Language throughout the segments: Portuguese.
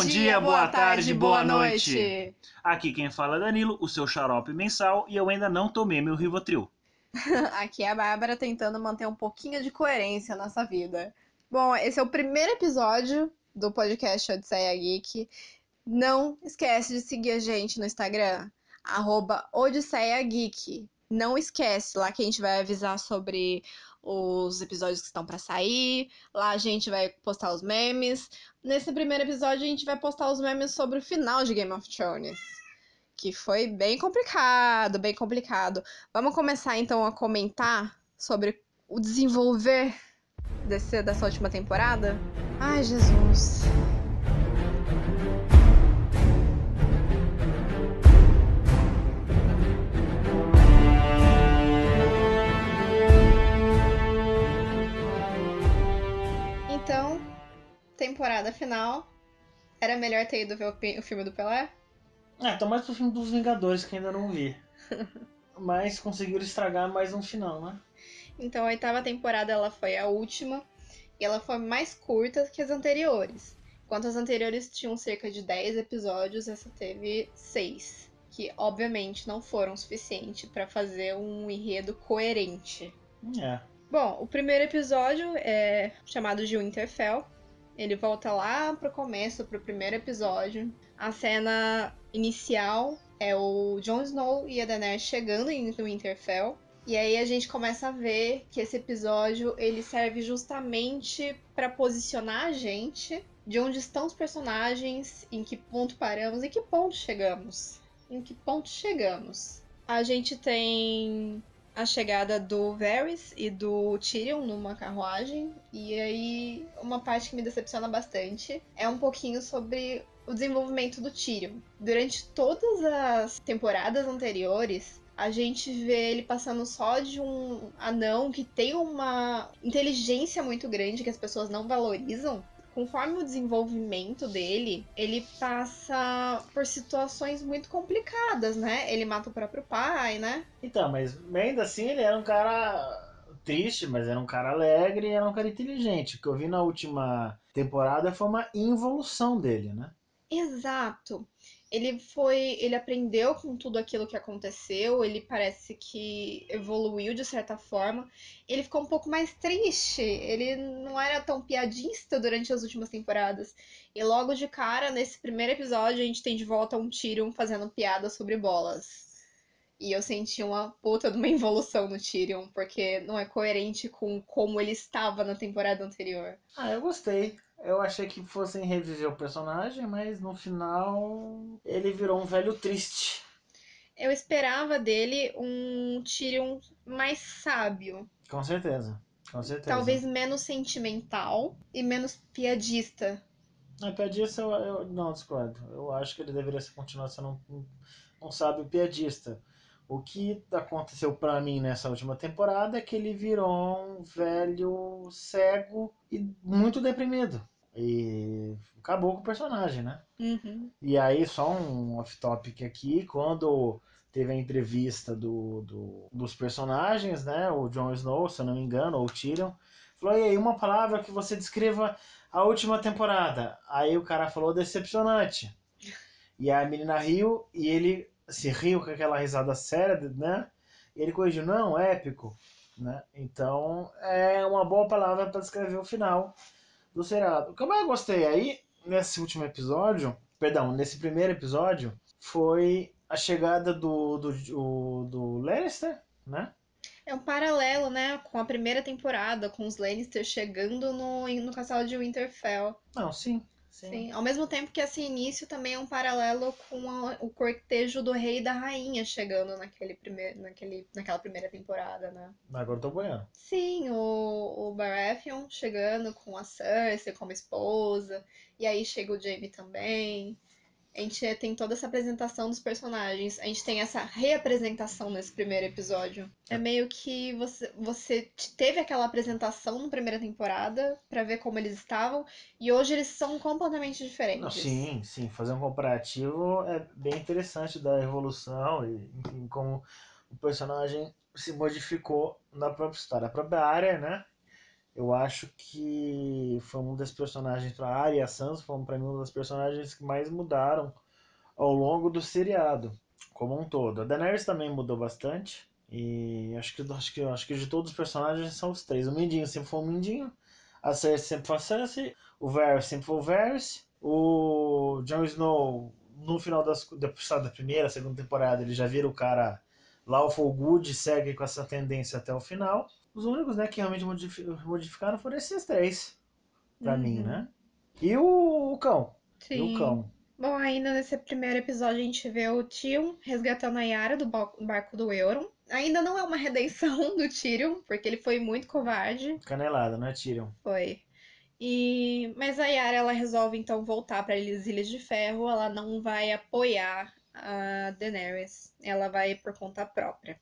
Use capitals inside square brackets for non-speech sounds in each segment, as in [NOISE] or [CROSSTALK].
Bom dia, boa tarde, boa noite. Aqui quem fala é Danilo, o seu xarope mensal, e eu ainda não tomei meu Rivotril. [LAUGHS] Aqui é a Bárbara tentando manter um pouquinho de coerência nessa vida. Bom, esse é o primeiro episódio do podcast Odisseia Geek. Não esquece de seguir a gente no Instagram, arroba Odisseia Geek. Não esquece, lá que a gente vai avisar sobre os episódios que estão para sair. Lá a gente vai postar os memes. Nesse primeiro episódio a gente vai postar os memes sobre o final de Game of Thrones, que foi bem complicado, bem complicado. Vamos começar então a comentar sobre o desenvolver desse, dessa última temporada? Ai, Jesus. Temporada final. Era melhor ter ido ver o, filme do Pelé? É, tô mais pro filme dos Vingadores que ainda não vi. [LAUGHS] Mas conseguiram estragar mais um final, né? Então a oitava temporada ela foi a última e ela foi mais curta que as anteriores. Enquanto as anteriores tinham cerca de 10 episódios, essa teve 6, que obviamente não foram suficientes para fazer um enredo coerente. É. Bom, o primeiro episódio é chamado de Winterfell. Ele volta lá pro começo, pro primeiro episódio. A cena inicial é o Jon Snow e a Daenerys chegando em Winterfell. E aí a gente começa a ver que esse episódio ele serve justamente para posicionar a gente de onde estão os personagens, em que ponto paramos, em que ponto chegamos. Em que ponto chegamos. A gente tem a chegada do Varys e do Tyrion numa carruagem. E aí, uma parte que me decepciona bastante é um pouquinho sobre o desenvolvimento do Tyrion. Durante todas as temporadas anteriores, a gente vê ele passando só de um anão que tem uma inteligência muito grande que as pessoas não valorizam. Conforme o desenvolvimento dele, ele passa por situações muito complicadas, né? Ele mata o próprio pai, né? Então, mas ainda assim ele era um cara triste, mas era um cara alegre e era um cara inteligente. O que eu vi na última temporada foi uma involução dele, né? Exato ele foi, ele aprendeu com tudo aquilo que aconteceu, ele parece que evoluiu de certa forma. Ele ficou um pouco mais triste, ele não era tão piadista durante as últimas temporadas. E logo de cara, nesse primeiro episódio, a gente tem de volta um Tyrion fazendo piada sobre bolas. E eu senti uma puta de uma evolução no Tyrion, porque não é coerente com como ele estava na temporada anterior. Ah, eu gostei. Eu achei que fossem reviver o personagem, mas no final ele virou um velho triste. Eu esperava dele um Tyrion mais sábio. Com certeza. Com certeza. Talvez menos sentimental e menos piadista. A piadista eu, eu não discordo. Eu acho que ele deveria continuar sendo um, um sábio piadista. O que aconteceu para mim nessa última temporada é que ele virou um velho cego e muito deprimido. E acabou com o personagem, né? Uhum. E aí, só um off-topic aqui, quando teve a entrevista do, do, dos personagens, né? O Jon Snow, se eu não me engano, ou o Tyrion, falou, e aí, uma palavra que você descreva a última temporada. Aí o cara falou decepcionante. E a menina riu e ele se riu com aquela risada séria, né? E ele corrigiu, não, épico, né? Então é uma boa palavra para descrever o final do seriado. O que eu mais gostei aí, nesse último episódio, perdão, nesse primeiro episódio, foi a chegada do, do, do, do Lannister, né? É um paralelo, né, com a primeira temporada, com os Lannister chegando no, no castelo de Winterfell. Não, sim. Sim. Sim. Ao mesmo tempo que esse início também é um paralelo com a, o cortejo do rei e da rainha chegando naquele primeiro, naquele, naquela primeira temporada, né? Agora eu tô boiando. Sim, o, o Baratheon chegando com a Cersei como esposa, e aí chega o Jaime também. A gente tem toda essa apresentação dos personagens. A gente tem essa reapresentação nesse primeiro episódio. É meio que você, você teve aquela apresentação na primeira temporada para ver como eles estavam e hoje eles são completamente diferentes. Não, sim, sim. Fazer um comparativo é bem interessante da evolução e enfim, como o personagem se modificou na própria história. A própria área, né? Eu acho que foi um dos personagens a Arya e a Sansa foram para mim um dos personagens que mais mudaram ao longo do seriado, como um todo. A Daenerys também mudou bastante. E acho que, acho que, acho que de todos os personagens são os três. O Mindinho sempre foi o Mindinho. A Cersei sempre foi a Cersei. O Varys sempre foi o Varys. O Jon Snow, no final das, da primeira, segunda temporada, ele já vira o cara lawful good, segue com essa tendência até o final. Os únicos né, que realmente modificaram foram esses três, pra uhum. mim, né? E o, o cão. Sim. E o cão. Bom, ainda nesse primeiro episódio a gente vê o Tyrion resgatando a Yara do barco do Euron. Ainda não é uma redenção [LAUGHS] do Tyrion, porque ele foi muito covarde. Canelada, não é Tyrion? Foi. E mas a Yara ela resolve então voltar para as Ilhas de Ferro. Ela não vai apoiar a Daenerys. Ela vai por conta própria.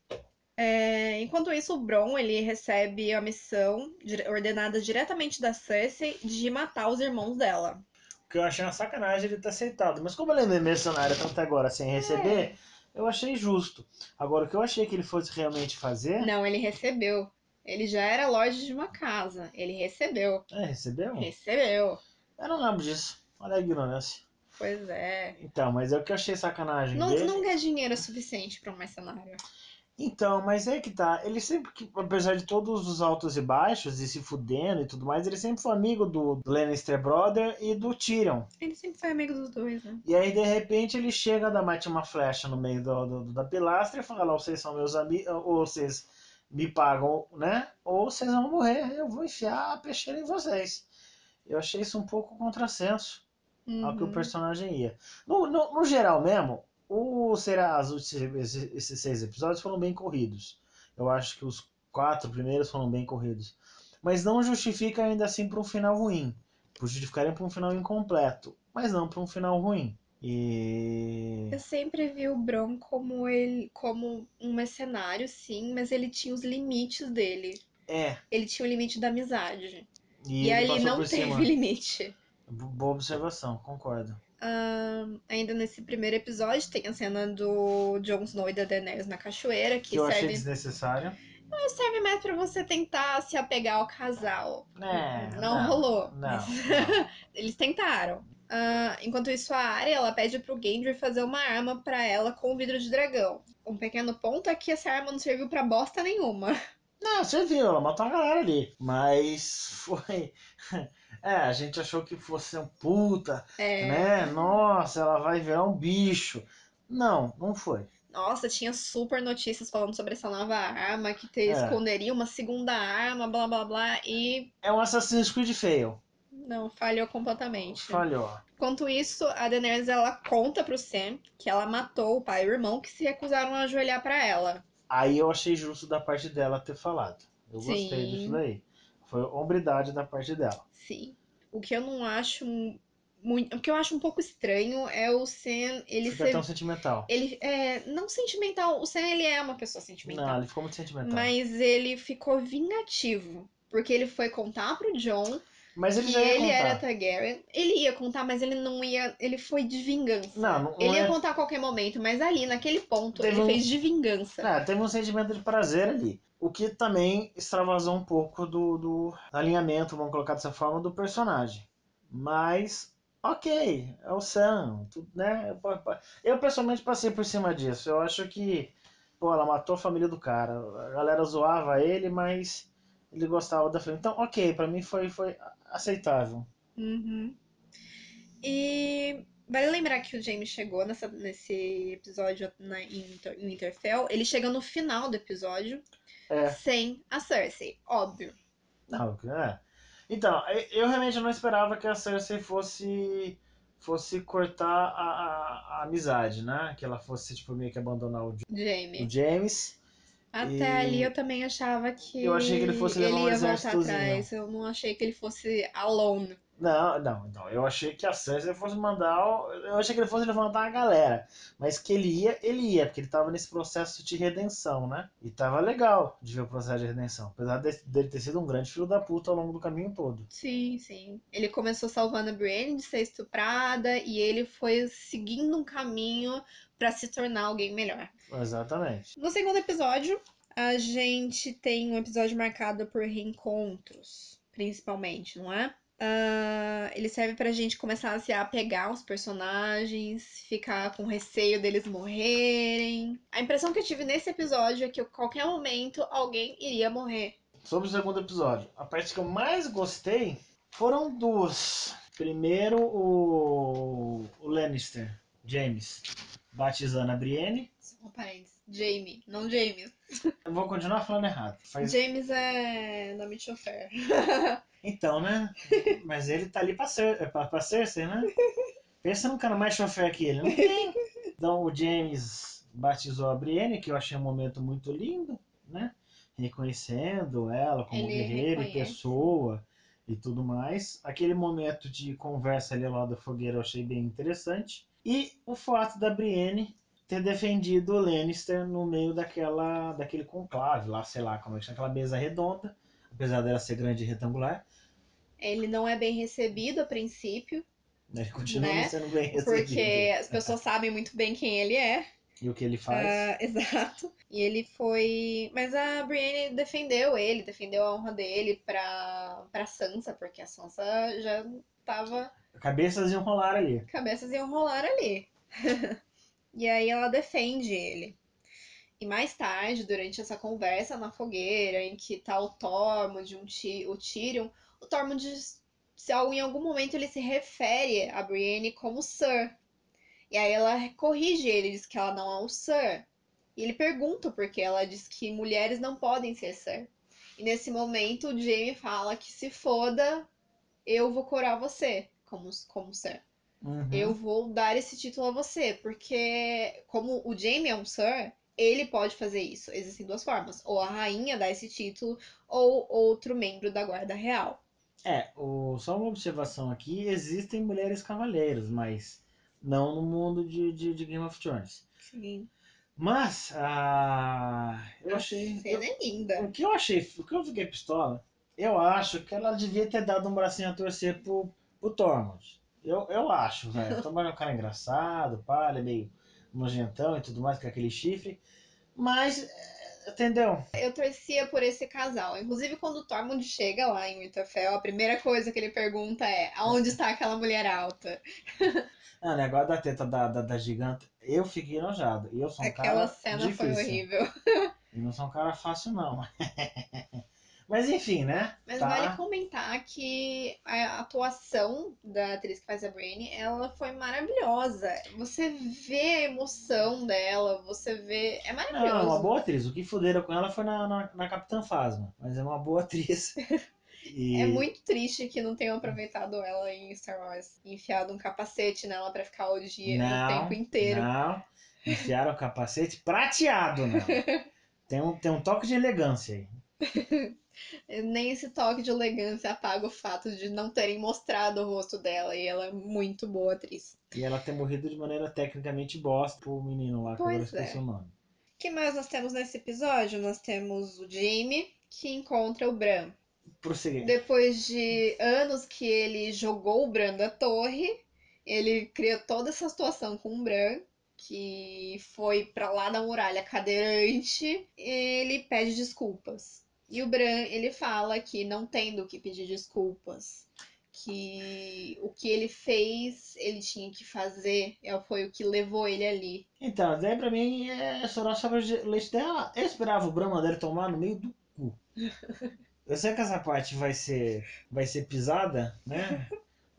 É, enquanto isso, o Bron ele recebe a missão ordenada diretamente da Cersei de matar os irmãos dela que eu achei uma sacanagem ele ter aceitado. Mas como ele é mercenário até agora sem receber, é. eu achei justo. Agora, o que eu achei que ele fosse realmente fazer. Não, ele recebeu. Ele já era loja de uma casa. Ele recebeu. É, recebeu? Recebeu. Eu não lembro disso. Olha a ignorância. Pois é. Então, mas é o que eu achei sacanagem. Não, dele. não é dinheiro suficiente para um mercenário. Então, mas é que tá. Ele sempre, apesar de todos os altos e baixos, e se fudendo e tudo mais, ele sempre foi amigo do Lannister Brother e do Tyrion. Ele sempre foi amigo dos dois, né? E aí, de repente, ele chega, dá mate uma flecha no meio do, do, da pilastra e fala: vocês são meus amigos, ou vocês me pagam, né? Ou vocês vão morrer, eu vou enfiar a peixeira em vocês. Eu achei isso um pouco contrassenso uhum. ao que o uhum. personagem ia. No, no, no geral mesmo, o será esses seis episódios foram bem corridos. Eu acho que os quatro primeiros foram bem corridos. Mas não justifica ainda assim para um final ruim. Justificaria para um final incompleto, mas não para um final ruim. E eu sempre vi o Bron como ele como um mercenário, sim, mas ele tinha os limites dele. É. Ele tinha o limite da amizade. E, e ali não teve cima. [LAUGHS] limite. Boa observação, concordo. Uh, ainda nesse primeiro episódio tem a cena do Jon Snow e da Daenerys na cachoeira que, que eu serve... achei desnecessário. Não, serve mais para você tentar se apegar ao casal. É, não, não, rolou. Não, não. [LAUGHS] Eles tentaram. Uh, enquanto isso, a Arya ela pede pro Gendry fazer uma arma para ela com vidro de dragão. Um pequeno ponto é que essa arma não serviu para bosta nenhuma. Não, serviu, ela matou a galera ali. Mas foi. É, a gente achou que fosse um puta, é. né? Nossa, ela vai virar um bicho. Não, não foi. Nossa, tinha super notícias falando sobre essa nova arma, que te é. esconderia uma segunda arma, blá blá blá, e. É um Assassin's Creed fail. Não, falhou completamente. Falhou. Enquanto isso, a Daenerys ela conta pro Sam que ela matou o pai e o irmão que se recusaram a ajoelhar para ela. Aí eu achei justo da parte dela ter falado. Eu Sim. gostei disso daí. Foi hombridade da parte dela. Sim. O que eu não acho muito. O que eu acho um pouco estranho é o Sam. Ele Fica ser... tão sentimental. Ele é. Não sentimental. O Sam, ele é uma pessoa sentimental. Não, ele ficou muito sentimental. Mas ele ficou vingativo. Porque ele foi contar pro John. Mas ele que ele contar. era Targaryen. Ele ia contar, mas ele não ia. Ele foi de vingança. Não, não Ele ia é... contar a qualquer momento, mas ali, naquele ponto, teve ele um... fez de vingança. É, teve um sentimento de prazer ali. O que também extravasou um pouco do, do alinhamento, vamos colocar dessa forma, do personagem. Mas, ok, é o Sam, né? Eu pessoalmente passei por cima disso. Eu acho que, pô, ela matou a família do cara. A galera zoava ele, mas ele gostava da família. Então, ok, para mim foi, foi aceitável. Uhum. E vale lembrar que o James chegou nessa, nesse episódio na, em, em Winterfell. Ele chega no final do episódio é. sem a Cersei, óbvio. Não, é. Então, eu realmente não esperava que a Cersei fosse fosse cortar a, a, a amizade, né? Que ela fosse, tipo, meio que abandonar o, Jamie. o James. Até e... ali eu também achava que. Eu achei que ele fosse levar ele um ia voltar atrás. Eu não achei que ele fosse alone. Não, não, não. Eu achei que a Cersei fosse mandar. Eu achei que ele fosse levantar a galera. Mas que ele ia, ele ia, porque ele tava nesse processo de redenção, né? E tava legal de ver o processo de redenção. Apesar dele ter sido um grande filho da puta ao longo do caminho todo. Sim, sim. Ele começou salvando a Brienne de ser estuprada e ele foi seguindo um caminho para se tornar alguém melhor. Exatamente. No segundo episódio, a gente tem um episódio marcado por reencontros, principalmente, não é? Uh, ele serve pra gente começar a se apegar aos personagens, ficar com receio deles morrerem. A impressão que eu tive nesse episódio é que a qualquer momento alguém iria morrer. Sobre o segundo episódio, a parte que eu mais gostei foram duas. Primeiro, o, o Lannister, James, batizando a Brienne. Só parênteses. Jamie, não James. Eu vou continuar falando errado. Faz... James é nome de chofer. [LAUGHS] Então, né? Mas ele tá ali pra, ser, pra, pra Cersei, né? Pensa num cara mais chofer que ele, não tem. Então o James batizou a Brienne, que eu achei um momento muito lindo, né? Reconhecendo ela como Ele guerreira e reconhece. pessoa e tudo mais. Aquele momento de conversa ali lado da fogueira eu achei bem interessante. E o fato da Brienne ter defendido o Lannister no meio daquela, daquele conclave lá, sei lá, como é que chama, aquela mesa redonda, apesar dela ser grande e retangular. Ele não é bem recebido a princípio, Ele continua Né? sendo bem recebido. porque as [LAUGHS] pessoas sabem muito bem quem ele é. E o que ele faz? Ah, [LAUGHS] exato. E ele foi. Mas a Brienne defendeu ele, defendeu a honra dele pra, pra Sansa, porque a Sansa já tava. Cabeças iam rolar ali. Cabeças iam rolar ali. [LAUGHS] e aí ela defende ele. E mais tarde, durante essa conversa na fogueira, em que tá o Tormund, um Ty- o Tyrion, o Tormund, se em algum momento ele se refere a Brienne como Sir. E aí ela corrige ele, diz que ela não é o Sir. E ele pergunta por que ela diz que mulheres não podem ser Sir. E nesse momento o Jaime fala que se foda, eu vou coroar você como, como Sir. Uhum. Eu vou dar esse título a você, porque como o Jaime é um Sir, ele pode fazer isso. Existem duas formas. Ou a rainha dá esse título, ou outro membro da guarda real. É, o, só uma observação aqui: existem mulheres cavaleiros, mas não no mundo de, de, de Game of Thrones. Sim. Mas, ah, eu achei. Cena é linda. O que eu achei, o que eu fiquei pistola, eu acho que ela devia ter dado um bracinho a torcer pro, pro Tormund. Eu, eu acho, velho. O Tormund é um cara engraçado, pá, ele é meio nojentão e tudo mais, com aquele chifre. Mas, é, entendeu? Eu torcia por esse casal. Inclusive, quando o Tormund chega lá em Winterfell, a primeira coisa que ele pergunta é: aonde está aquela mulher alta? [LAUGHS] Ah, o negócio da teta da, da, da gigante, eu fiquei enojado. E eu sou um Aquela cara cena difícil. foi horrível. [LAUGHS] E não sou um cara fácil, não. [LAUGHS] Mas enfim, né? Mas Tá. vale comentar que a atuação da atriz que faz a Brienne, ela foi maravilhosa. Você vê a emoção dela, você vê. É Não, maravilhoso. é uma boa atriz. O que fuderam com ela foi na, na, na Capitã Fasma. Mas é uma boa atriz. [LAUGHS] E- É muito triste que não tenham aproveitado ela em Star Wars. Enfiado um capacete nela pra ficar o dia, não, o tempo inteiro. Não, enfiaram o capacete prateado, não. [LAUGHS] Tem um, tem um toque de elegância aí. [LAUGHS] Nem esse toque de elegância apaga o fato de não terem mostrado o rosto dela. E ela é muito boa atriz. E ela ter morrido de maneira tecnicamente bosta pro menino lá, que Pois agora esqueci é. o nome. O que mais nós temos nesse episódio? Nós temos o Jaime, que encontra o Bran. Prosseguir. Depois de anos que ele jogou o Bran da torre, ele criou toda essa situação com o Bran, que foi pra lá da muralha cadeirante, ele pede desculpas. E o Bran, ele fala que não tem do que pedir desculpas, que o que ele fez, ele tinha que fazer, é, foi o que levou ele ali. Então, daí pra mim é chorar sobre o leite dela. Eu esperava o Brahma dele tomar no meio do cu. [LAUGHS] Eu sei que essa parte vai ser, vai ser pisada, né?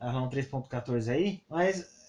A ROM 3.14 aí, mas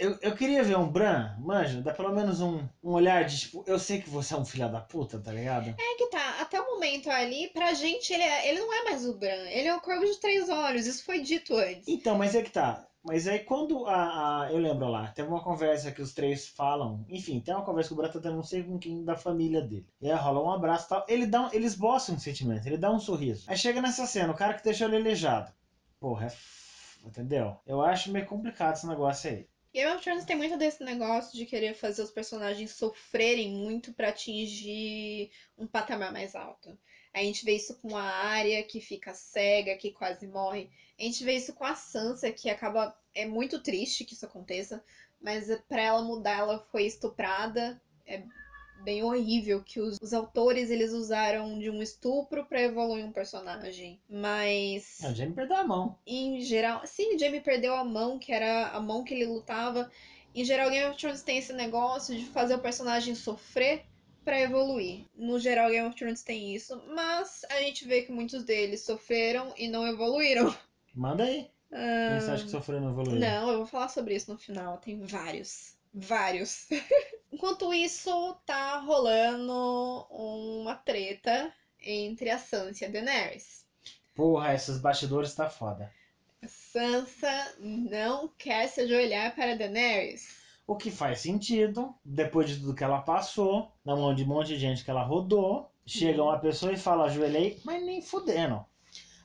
eu, eu queria ver um Bran, manja, dá pelo menos um, um olhar de tipo, eu sei que você é um filho da puta, tá ligado? É que tá, até o momento ali, pra gente, ele, é- ele não é mais o Bran, ele é o Corvo de Três Olhos, isso foi dito antes. Então, mas é que tá. Mas aí quando a, a- Eu lembro lá, teve uma conversa que os três falam. Enfim, tem uma conversa que o Bran tá tendo não sei com quem da família dele. E aí rola um abraço e tal. Ele dá um, eles boçam um sentimento, ele dá um sorriso. Aí chega nessa cena, o cara que deixou ele aleijado. Porra, é. f- Entendeu? Eu acho meio complicado esse negócio aí. Game of Thrones tem muito desse negócio de querer fazer os personagens sofrerem muito pra atingir um patamar mais alto. A gente vê isso com a Arya, que fica cega, que quase morre. A gente vê isso com a Sansa, que acaba. É muito triste que isso aconteça, mas pra ela mudar, ela foi estuprada. É bem horrível que os, os autores eles usaram de um estupro para evoluir um personagem. Mas. O Jamie perdeu a mão. Em geral. Sim, o Jamie perdeu a mão, que era a mão que ele lutava. Em geral, Game of Thrones tem esse negócio de fazer o personagem sofrer para evoluir. No geral, Game of Thrones tem isso, mas a gente vê que muitos deles sofreram e não evoluíram. Manda aí. Ah, Quem você acha que sofreu e não evoluiu? não, eu vou falar sobre isso no final. Tem vários. Vários. [LAUGHS] Enquanto isso, tá rolando uma treta entre a Sansa e a Daenerys. Porra, esses bastidores tá foda. Sansa não quer se ajoelhar para a Daenerys. O que faz sentido, depois de tudo que ela passou, na mão de um monte de gente que ela rodou, chega uma pessoa e fala ajoelhei, mas nem fudendo.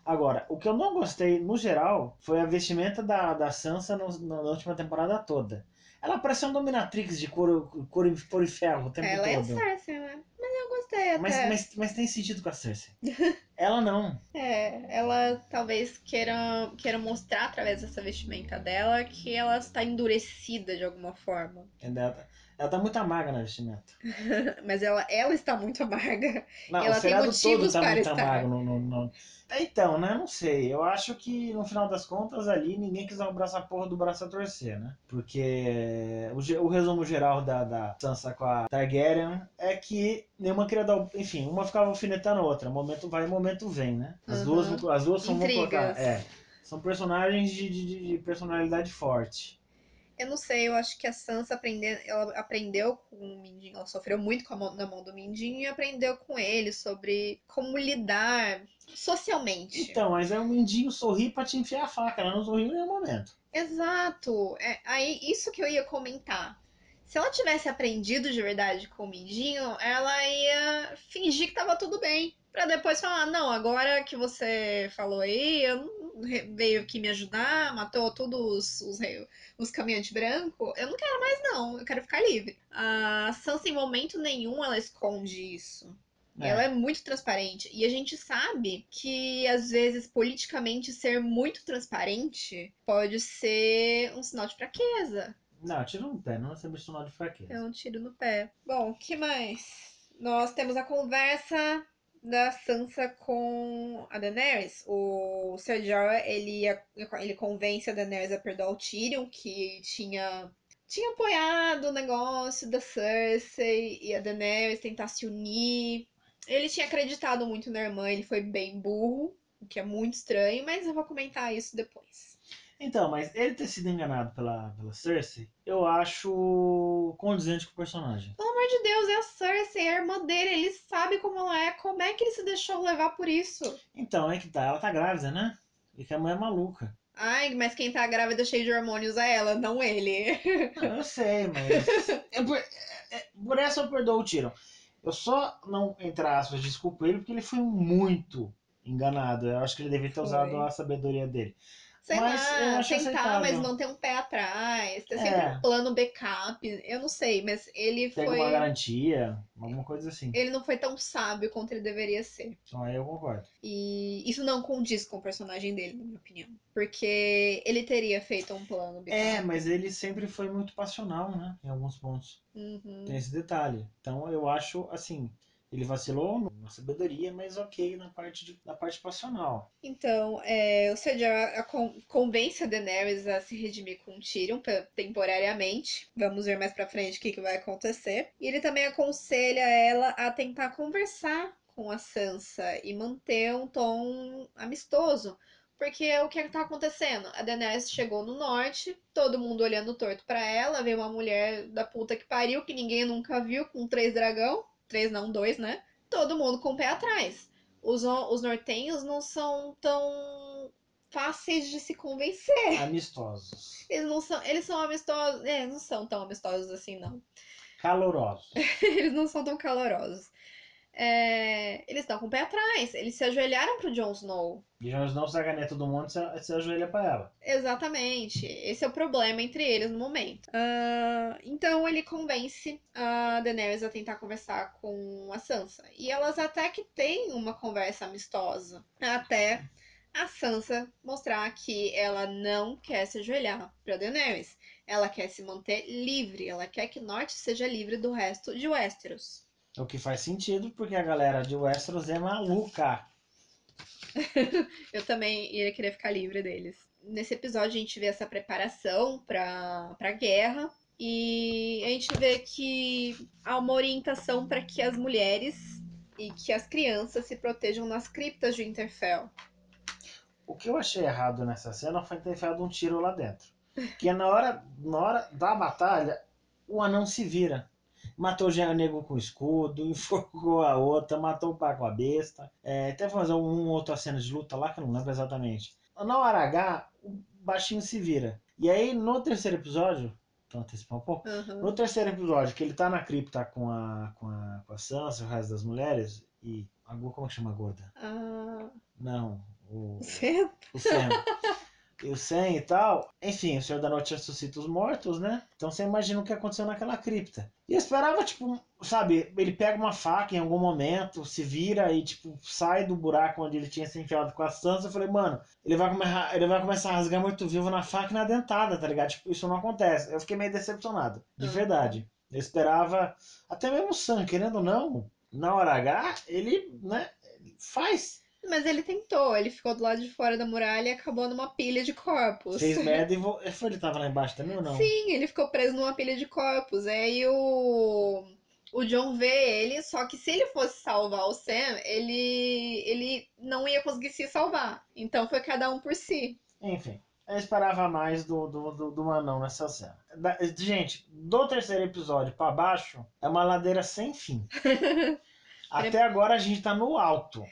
Agora, o que eu não gostei, no geral, foi a vestimenta da, da Sansa no- na última temporada toda. Ela parece uma dominatrix de couro, couro, couro e ferro o tempo Ela é a todo. Cersei, né? Mas eu gostei até. mas, mas, mas tem sentido com a Cersei. [LAUGHS] ela não. É, ela talvez queira, queira mostrar através dessa vestimenta dela que ela está endurecida de alguma forma. Ela, ela tá muito amarga na vestimenta. [LAUGHS] Mas ela, ela está muito amarga. [LAUGHS] Não, Ela o tem motivos todo tá para muito estar. amargo. No, no- no- Então, né? Não sei. Eu acho que no final das contas ali ninguém quis abraçar a porra do braço a torcer, né? Porque o, o resumo geral da, da Sansa com a Targaryen é que nenhuma queria dar. o- Enfim, uma ficava alfinetando a outra. Momento vai, momento vem, né? As Uhum. duas, as duas são Intrigas. colocar. É. São personagens de, de- de personalidade forte. Eu não sei, eu acho que a Sansa aprendeu, ela aprendeu com o Mindinho, ela sofreu muito com a mão, na mão do Mindinho e aprendeu com ele sobre como lidar socialmente. Então, mas é o Mindinho sorrir pra te enfiar a faca. Ela não sorriu em nenhum momento. Exato. É, aí, isso que eu ia comentar. Se ela tivesse aprendido de verdade com o Mindinho, ela ia fingir que tava tudo bem. Pra depois falar, não, agora que você falou aí, eu veio aqui me ajudar, matou todos os, os, os caminhantes brancos, eu não quero mais não, eu quero ficar livre. A Sansa, em momento nenhum, ela esconde isso. É. Ela é muito transparente. E a gente sabe que, às vezes, politicamente, ser muito transparente pode ser um sinal de fraqueza. Não, tira no pé, não é sempre sinal de fraqueza. É um tiro no pé. Bom, o que mais? Nós temos a conversa da Sansa com a Daenerys. O Ser Jorah, ele, ele convence a Daenerys a perdoar o Tyrion, que tinha, tinha apoiado o negócio da Cersei e a Daenerys tentar se unir. Ele tinha acreditado muito na irmã, ele foi bem burro, o que é muito estranho, mas eu vou comentar isso depois. Então, mas ele ter sido enganado pela, pela Cersei, eu acho condizente com o personagem. Pelo amor de Deus, é a Cersei, é a irmã dele, ele sabe como ela é, como é que ele se deixou levar por isso? Então, é que tá, ela tá grávida, né? E que a mulher é maluca. Ai, mas quem tá grávida cheio de hormônios é ela, não ele. Não, [LAUGHS] eu sei, mas. [LAUGHS] é por, é- é- por essa eu perdoo o tiro. Eu só não, entre aspas, desculpo ele porque ele foi muito enganado. Eu acho que ele devia ter Foi. usado a sabedoria dele. Sei Mas lá, tentar, aceitável. mas manter um pé atrás, ter sempre É. um plano backup, eu não sei, mas ele Pega foi. uma garantia, alguma coisa assim. Ele não foi tão sábio quanto ele deveria ser. Então aí eu concordo. E isso não condiz com o personagem dele, na minha opinião. Porque ele teria feito um plano backup. É, mas ele sempre foi muito passional, né? Em alguns pontos. Uhum. Tem esse detalhe. Então eu acho assim. Ele vacilou na sabedoria, mas ok na parte, de, na parte passional. Então, é, o con- convence a Daenerys a se redimir com Tyrion temporariamente. Vamos ver mais pra frente o que, que vai acontecer. E ele também aconselha ela a tentar conversar com a Sansa e manter um tom amistoso. Porque o que tá acontecendo? A Daenerys chegou no norte, todo mundo olhando torto pra ela, veio uma mulher da puta que pariu, que ninguém nunca viu, com três dragão. Três não, dois, né? Todo mundo com o pé atrás os, os nortenhos não são tão fáceis de se convencer. Amistosos. Eles não são, eles são amistosos, é, não são tão amistosos assim não. Calorosos. [LAUGHS] Eles não são tão calorosos. É, eles estão com o pé atrás. Eles se ajoelharam pro Jon Snow. E Jon Snow sacaneia todo mundo, você, você ajoelha pra ela. Exatamente. Esse é o problema entre eles no momento. Ah, então ele convence a Daenerys a tentar conversar com a Sansa. E elas até que têm uma conversa amistosa. Até a Sansa mostrar que ela não quer se ajoelhar pra Daenerys. Ela quer se manter livre. Ela quer que Norte seja livre do resto de Westeros. O que faz sentido, porque a galera de Westeros é maluca. [LAUGHS] Eu também ia querer ficar livre deles. Nesse episódio a gente vê essa preparação pra, pra guerra. E a gente vê que há uma orientação para que as mulheres e que as crianças se protejam nas criptas de Winterfell. O que eu achei errado nessa cena foi ter enfiado um tiro lá dentro. Porque na hora, na hora da batalha, o anão se vira. Matou o nego com escudo, [LAUGHS] enforcou a outra, matou o pá com a besta. É, teve mais um, um outra cena de luta lá que eu não lembro exatamente. Na hora H, o baixinho se vira. E aí, no terceiro episódio, então antecipar um pouco, Uhum. no terceiro episódio, que ele tá na cripta com a, com a, com a Sansa o resto das mulheres, e. A, como é que chama a gorda? Ah, Não, o. certo. O Sam. [LAUGHS] e o Sam e tal. Enfim, o Senhor da Noite ressuscita os mortos, né? Então você imagina o que aconteceu naquela cripta. E eu esperava, tipo, sabe, ele pega uma faca em algum momento, se vira e, tipo, sai do buraco onde ele tinha se enfiado com a Sansa. Eu falei, mano, ele vai, começar, ele vai começar a rasgar morto-vivo na faca e na dentada, tá ligado? Tipo, isso não acontece. Eu fiquei meio decepcionado, de Uhum. verdade. Eu esperava, até mesmo o Sam, querendo ou não, na hora H, ele, né, faz. Mas ele tentou, ele ficou do lado de fora da muralha e acabou numa pilha de corpos. Fez [LAUGHS] merda e vo... Foi ele tava lá embaixo também ou não? Sim, ele ficou preso numa pilha de corpos. Aí o. O John vê ele, só que se ele fosse salvar o Sam, ele, ele não ia conseguir se salvar. Então foi cada um por si. Enfim, eu esperava mais do, do, do, do anão nessa cena. Da- gente, do terceiro episódio pra baixo é uma ladeira sem fim. [LAUGHS] Até agora a gente tá no alto.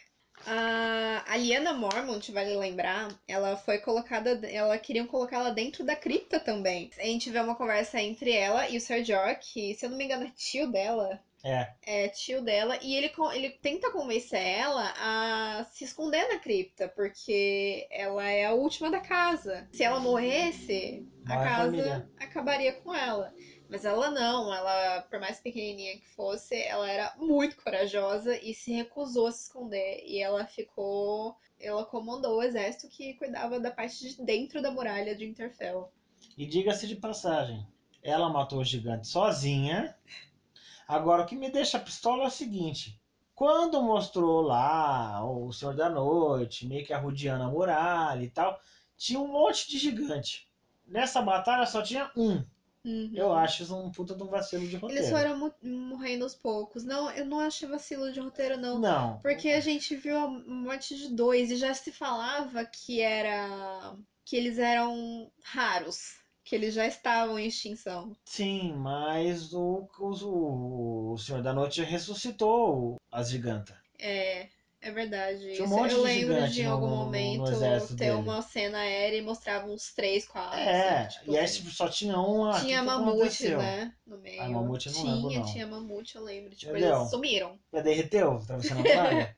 A, a Liana Mormont, vale lembrar, ela foi colocada. Ela queriam colocá-la dentro da cripta também. A gente vê uma conversa entre ela e o Sir Jorah, que, se eu não me engano, é tio dela. É, é tio dela e ele, ele tenta convencer ela a se esconder na cripta, porque ela é a última da casa. Se ela morresse, a Morre a casa família. acabaria com ela. Mas ela não, ela, por mais pequenininha que fosse, ela era muito corajosa e se recusou a se esconder. E ela ficou. Ela comandou o exército que cuidava da parte de dentro da muralha de Interfell. e diga-se de passagem, ela matou o gigante sozinha. Agora, o que me deixa pistola é o seguinte. Quando mostrou lá o Senhor da Noite, meio que arrodeando a muralha e tal, tinha um monte de gigante. Nessa batalha só tinha um. Uhum. Eu acho isso um puta de um vacilo de roteiro. Eles foram morrendo aos poucos. Não, eu não achei vacilo de roteiro, não. Não. Porque a gente viu a morte de dois e já se falava que era. que eles eram raros. Que eles já estavam em extinção. Sim, mas o, o, o Senhor da Noite ressuscitou as gigantas. É, é verdade. Um eu de lembro gigante de em no- algum no- no- no momento exército ter dele. uma cena aérea e mostrava uns três, quatro. É, assim, tipo e aí tipo, só tinha um. Tinha que que mamute, aconteceu? né? No meio. Ah, mamute não tinha, lembro, não. tinha mamute, eu lembro. Tipo, Entendeu? eles sumiram. Já derreteu? Atravessando a praia?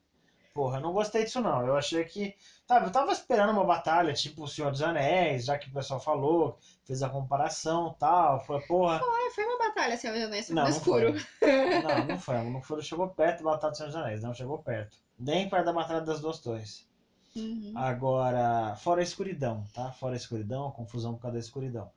Porra, eu não gostei disso não. Eu achei que. Sabe, eu tava esperando uma batalha, tipo o Senhor dos Anéis, já que o pessoal falou, fez a comparação e tal. Foi, porra. Ah, foi uma batalha, assim, eu não Não, no não escuro. foi. Não, não foi. Não foi, chegou perto da Batalha dos Senhor dos Anéis, não chegou perto. Nem perto da Batalha das Duas Torres. Uhum. Agora, fora a escuridão, tá? Fora a escuridão, a confusão por causa da escuridão.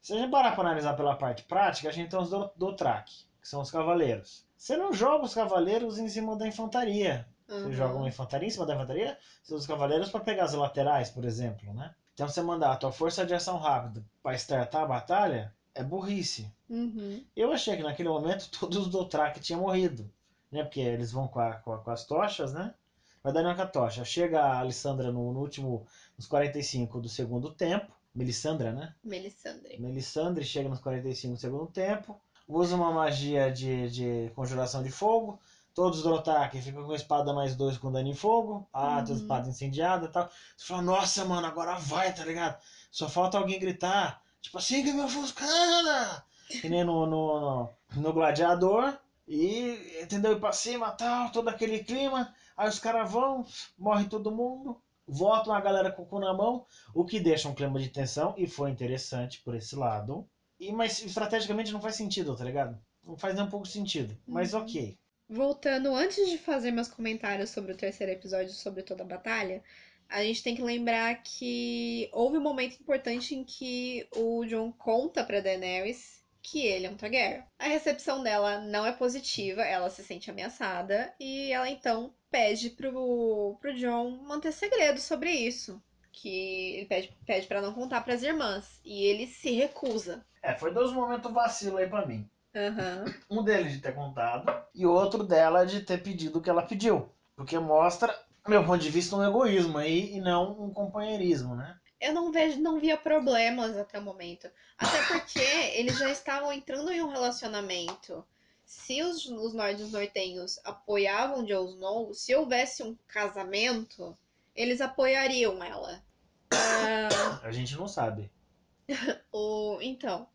Se a gente parar pra analisar pela parte prática, a gente tem os do, Dothraki, que são os cavaleiros. Você não joga os cavaleiros em cima da infantaria. Você Uhum. joga uma infantaria em cima da infantaria, você os cavaleiros pra pegar as laterais, por exemplo, né? Então você mandar a tua força de ação rápida pra startar a batalha, é burrice. Uhum. Eu achei que naquele momento [LAUGHS] todos os Dothraki tinham morrido, né? Porque eles vão com, a- com a- com as tochas, né? Vai dar com a tocha. Chega a Alessandra no, no último, nos 45 do segundo tempo. Melissandra, né? Melisandre. Melisandre chega nos 45 do segundo tempo. Usa uma magia de, de conjuração de fogo. Todos os Dothraki ficam com espada mais dois com dano em fogo. Ah, Uhum. espada incendiada e tal. Você fala, nossa, mano, agora vai, tá ligado? Só falta alguém gritar. Tipo assim, que me ofuscada! [LAUGHS] Que nem no, no, no, no Gladiador. E, entendeu? Ir pra cima tal, todo aquele clima. Aí os caras vão, morre todo mundo. Voltam a galera com o cu na mão. O que deixa um clima de tensão. E foi interessante por esse lado. E, mas estrategicamente não faz sentido, tá ligado? Não faz nem um pouco sentido. Mas Uhum. ok. Voltando, antes de fazer meus comentários sobre o terceiro episódio, sobre toda a batalha, a gente tem que lembrar que houve um momento importante em que o John conta pra Daenerys que ele é um Targaryen. A recepção dela não é positiva, ela se sente ameaçada e ela então pede pro, pro John manter segredo sobre isso. Que ele pede, pede para não contar para as irmãs. E ele se recusa. É, foi dois momentos vacilo aí pra mim. Uhum. Um deles de ter contado e outro dela de ter pedido o que ela pediu. Porque mostra, meu ponto de vista, um egoísmo aí e não um companheirismo, né? Eu não vejo, não via problemas até o momento. Até porque [LAUGHS] eles já estavam entrando em um relacionamento. Se os, os nortes nortenhos apoiavam Jon Snow, se houvesse um casamento, eles apoiariam ela. Ah, A gente não sabe. [LAUGHS] o, então,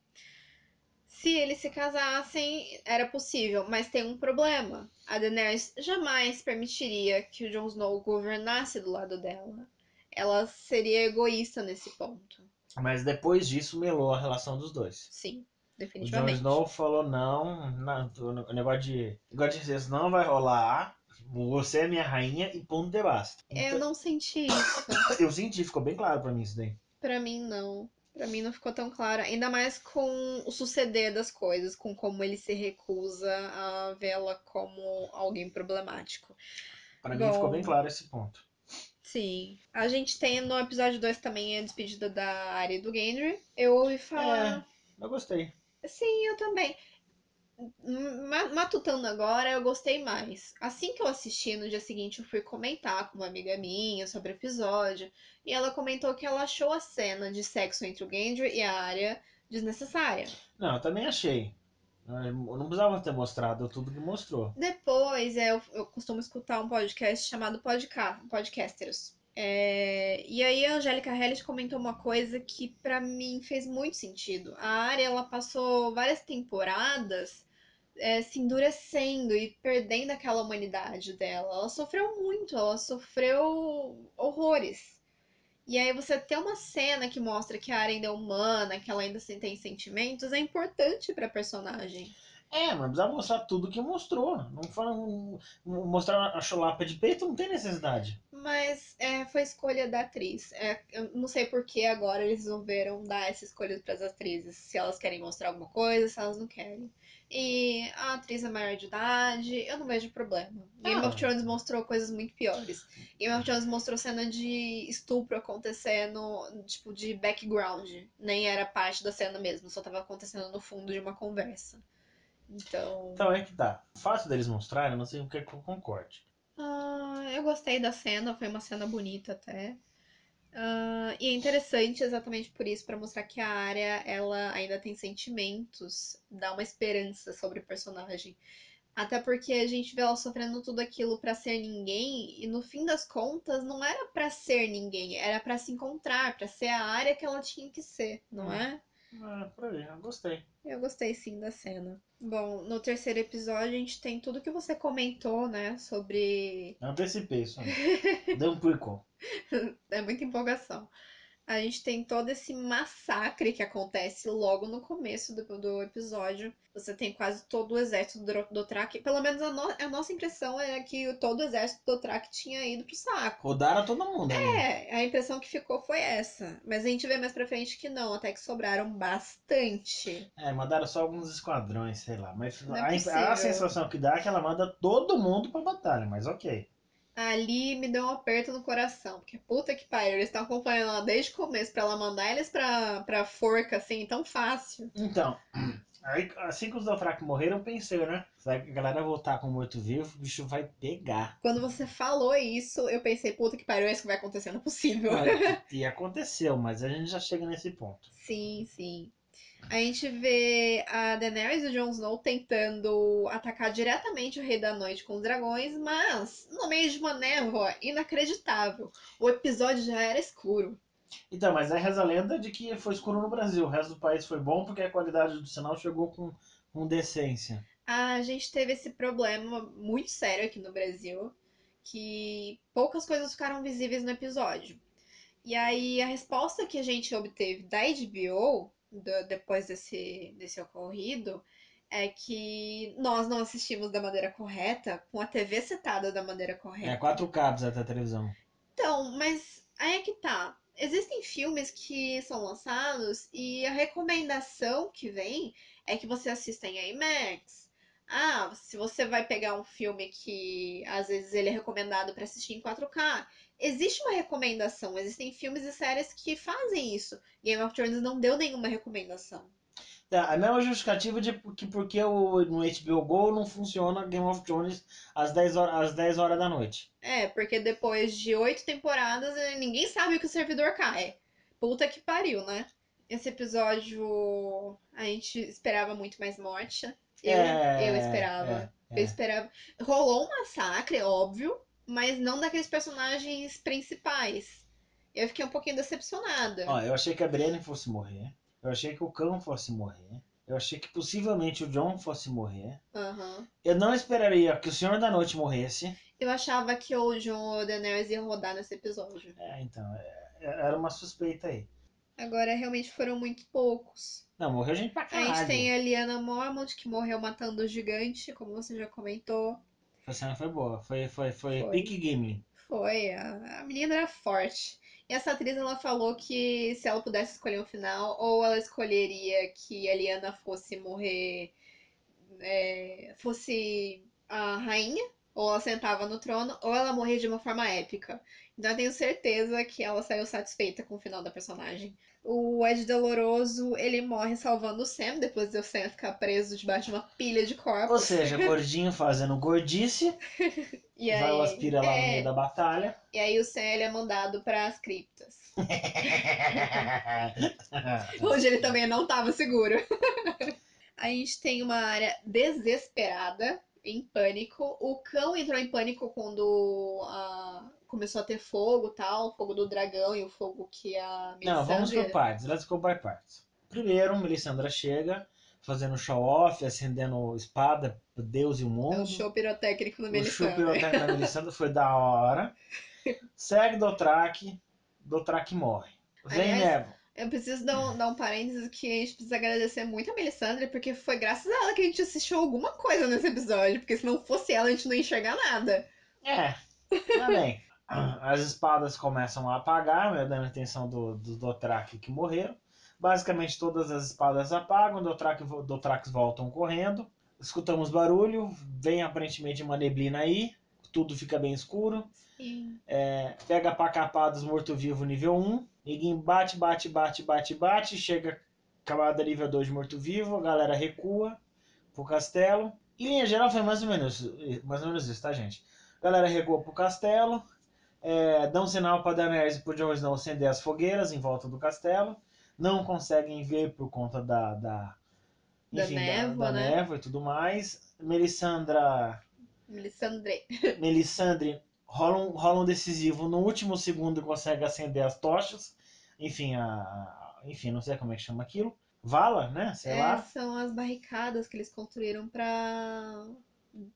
se eles se casassem, era possível, mas tem um problema. A Daenerys jamais permitiria que o Jon Snow governasse do lado dela. Ela seria egoísta nesse ponto. Mas depois disso melou a relação dos dois. Sim, O Jon definitivamente. Snow falou não, não o negócio de, negócio de isso não vai rolar. Você é minha rainha e ponto de basta. Eu Então, não senti isso. [COUGHS] eu senti, ficou bem claro pra mim isso daí. Pra mim, não. Pra mim não ficou tão claro. Ainda mais com o suceder das coisas, com como ele se recusa a vê-la como alguém problemático. Pra mim ficou bem claro esse ponto. Sim. A gente tem no episódio 2 também a despedida da e do Gendry. Eu ouvi falar. Eu gostei. Sim, eu também. Ma- Matutando agora, eu gostei mais. Assim que eu assisti, no dia seguinte, eu fui comentar com uma amiga minha sobre o episódio. E ela comentou que ela achou a cena de sexo entre o Gendry e a Arya desnecessária. Não, eu também achei. Eu não precisava ter mostrado tudo que mostrou. Depois, é, eu, eu costumo escutar um podcast chamado Podca Podcasteros. É, e aí a Angélica Hellish comentou uma coisa que pra mim fez muito sentido. A Arya, ela passou várias temporadas é, se endurecendo e perdendo aquela humanidade dela. Ela sofreu muito, ela sofreu horrores. E aí você ter uma cena que mostra que a Arya ainda é humana, que ela ainda tem sentimentos, é importante pra personagem. É, mas precisava mostrar tudo que mostrou. Não um- mostrar a chulapa de peito não tem necessidade. Mas é, foi escolha da atriz. É, eu não sei por que agora eles resolveram dar essa escolha para as atrizes. Se elas querem mostrar alguma coisa, se elas não querem. E a atriz é maior de idade, eu não vejo problema. Game Ah. of Thrones mostrou coisas muito piores. Game of Thrones mostrou cena de estupro acontecendo, tipo, de background. Nem era parte da cena mesmo, só tava acontecendo no fundo de uma conversa. Então. Então é que tá. O fato deles mostrarem, não sei o que que eu concorde. Ah, eu gostei da cena, foi uma cena bonita até. Ah, e é interessante exatamente por isso, pra mostrar que a Arya, ela ainda tem sentimentos, dá uma esperança sobre o personagem. Até porque a gente vê ela sofrendo tudo aquilo pra ser ninguém, e no fim das contas não era pra ser ninguém, era pra se encontrar, pra ser a Arya que ela tinha que ser, não Hum. É? Ah, por aí, eu gostei. Eu gostei sim da cena. Bom, no terceiro episódio a gente tem tudo que você comentou, né, sobre antecipei isso. Deu um. [LAUGHS] É muita empolgação. A gente tem todo esse massacre que acontece logo no começo do, do episódio. Você tem quase todo o exército do Dothraki. Pelo menos a, no- a nossa impressão é que todo o exército do Dothraki tinha ido pro saco. Rodaram todo mundo. É, a impressão que ficou foi essa. Mas a gente vê mais pra frente que não, até que sobraram bastante. É, mandaram só alguns esquadrões, sei lá. Mas é a, a sensação que dá é que ela manda todo mundo pra batalha, mas ok. Ali me deu um aperto no coração, porque puta que pariu, eles estão acompanhando ela desde o começo pra ela mandar eles pra, pra forca assim, tão fácil. Então, [CLEARS THROAT] aí, assim que os Dothraki morreram, eu pensei, né? Se a galera voltar com morto-vivo, o bicho vai pegar. Quando você falou isso, eu pensei, puta que pariu, é isso que vai acontecer, não é possível. [LAUGHS] e aconteceu, mas a gente já chega nesse ponto. Sim, sim. A gente vê a Daenerys e o Jon Snow tentando atacar diretamente o Rei da Noite com os dragões, mas no meio de uma névoa inacreditável. O episódio já era escuro. Então, mas aí reza a lenda de que foi escuro no Brasil. O resto do país foi bom porque a qualidade do sinal chegou com, com decência. A gente teve esse problema muito sério aqui no Brasil, que poucas coisas ficaram visíveis no episódio. E aí a resposta que a gente obteve da HBO, do- depois desse, desse ocorrido, é que nós não assistimos da maneira correta, com a TV setada da maneira É correta. quatro cabos até a televisão. Então, mas aí é que tá. existem filmes que são lançados e a recomendação que vem é que você assista em IMAX. Ah, se você vai pegar um filme que às vezes ele é recomendado para assistir em 4K, existe uma recomendação. Existem filmes e séries que fazem isso. Game of Thrones não deu nenhuma recomendação. É, a mesma justificativa de que porque o, no HBO Go não funciona Game of Thrones às 10 horas, às 10 horas da noite. É, porque depois de oito temporadas, eh, ninguém sabe que o servidor cai. Puta que pariu, né? Esse episódio a gente esperava muito mais morte. Eu, É, eu esperava. é, é. Eu esperava. Rolou um massacre, óbvio, mas não daqueles personagens principais. Eu fiquei um pouquinho decepcionada. Ó, eu achei que a Brienne fosse morrer. Eu achei que o cão fosse morrer. Eu achei que possivelmente o John fosse morrer. Aham. Eu não esperaria que o Senhor da Noite morresse. Eu achava que o Jon Daenerys ia rodar nesse episódio. É, então, é- era uma suspeita aí. Agora, realmente foram muito poucos. Não, morreu gente pra A caralho. gente tem a Liana Mormont, que morreu matando o gigante, como você já comentou. A cena foi boa. Foi, foi, foi, Foi. pique Gimli. Foi, a, a menina era forte. E essa atriz, ela falou que se ela pudesse escolher um final, ou ela escolheria que a Liana fosse morrer, é, fosse a rainha, ou ela sentava no trono, ou ela morria de uma forma épica. Então eu tenho certeza que ela saiu satisfeita com o final da personagem. O Ed Doloroso, ele morre salvando o Sam, depois de o Sam ficar preso debaixo de uma pilha de Ou corpos. seja, gordinho fazendo gordice. [LAUGHS] E vai o aí, aspira lá no é, meio da batalha. e aí o Sam ele é mandado para as criptas. [LAUGHS] Onde ele também não estava seguro. [LAUGHS] A gente tem uma área desesperada, em pânico. O cão entrou em pânico quando ah, começou a ter fogo tal, o fogo do dragão e o fogo que a Não, vamos Melisandre- por partes. Let's go by partes. Primeiro, Melisandra chega, fazendo show-off, acendendo espada, Deus e o É mundo. o show pirotécnico no O Melisandre. show pirotécnico da Melisandra foi da hora. [LAUGHS] Segue Dothraki, Dothraki morre. Vem Aliás, Nevo. Eu preciso dar um, dar um parênteses que a gente precisa agradecer muito a Melisandre, porque foi graças a ela que a gente assistiu alguma coisa nesse episódio, porque se não fosse ela, a gente não ia enxergar nada. É, tá bem. As espadas começam a apagar, né, dando atenção do, do Dothraki que morreram. Basicamente todas as espadas apagam, Dothraki, Dothrakis voltam correndo. Escutamos barulho, vem aparentemente uma neblina aí, tudo fica bem escuro. Sim. É, pega pra capar dos morto-vivo nível 1. Ninguém bate, bate, bate, bate, bate. Chega camada nível 2 de morto-vivo. A galera recua pro castelo. Em linha geral foi mais ou menos, mais ou menos isso, tá, gente? A galera recua pro castelo. É, dão sinal pra Daenerys e pro Jon Snow acender as fogueiras em volta do castelo. Não conseguem ver por conta da, da, Da enfim, da- névoa, da né? névoa e tudo mais. Melisandra Melisandre. Melisandre rola um, rola um decisivo no último segundo e consegue acender as tochas. Enfim, a, enfim, não sei como é que chama aquilo. Vala, né? Sei É, lá. são as barricadas que eles construíram pra,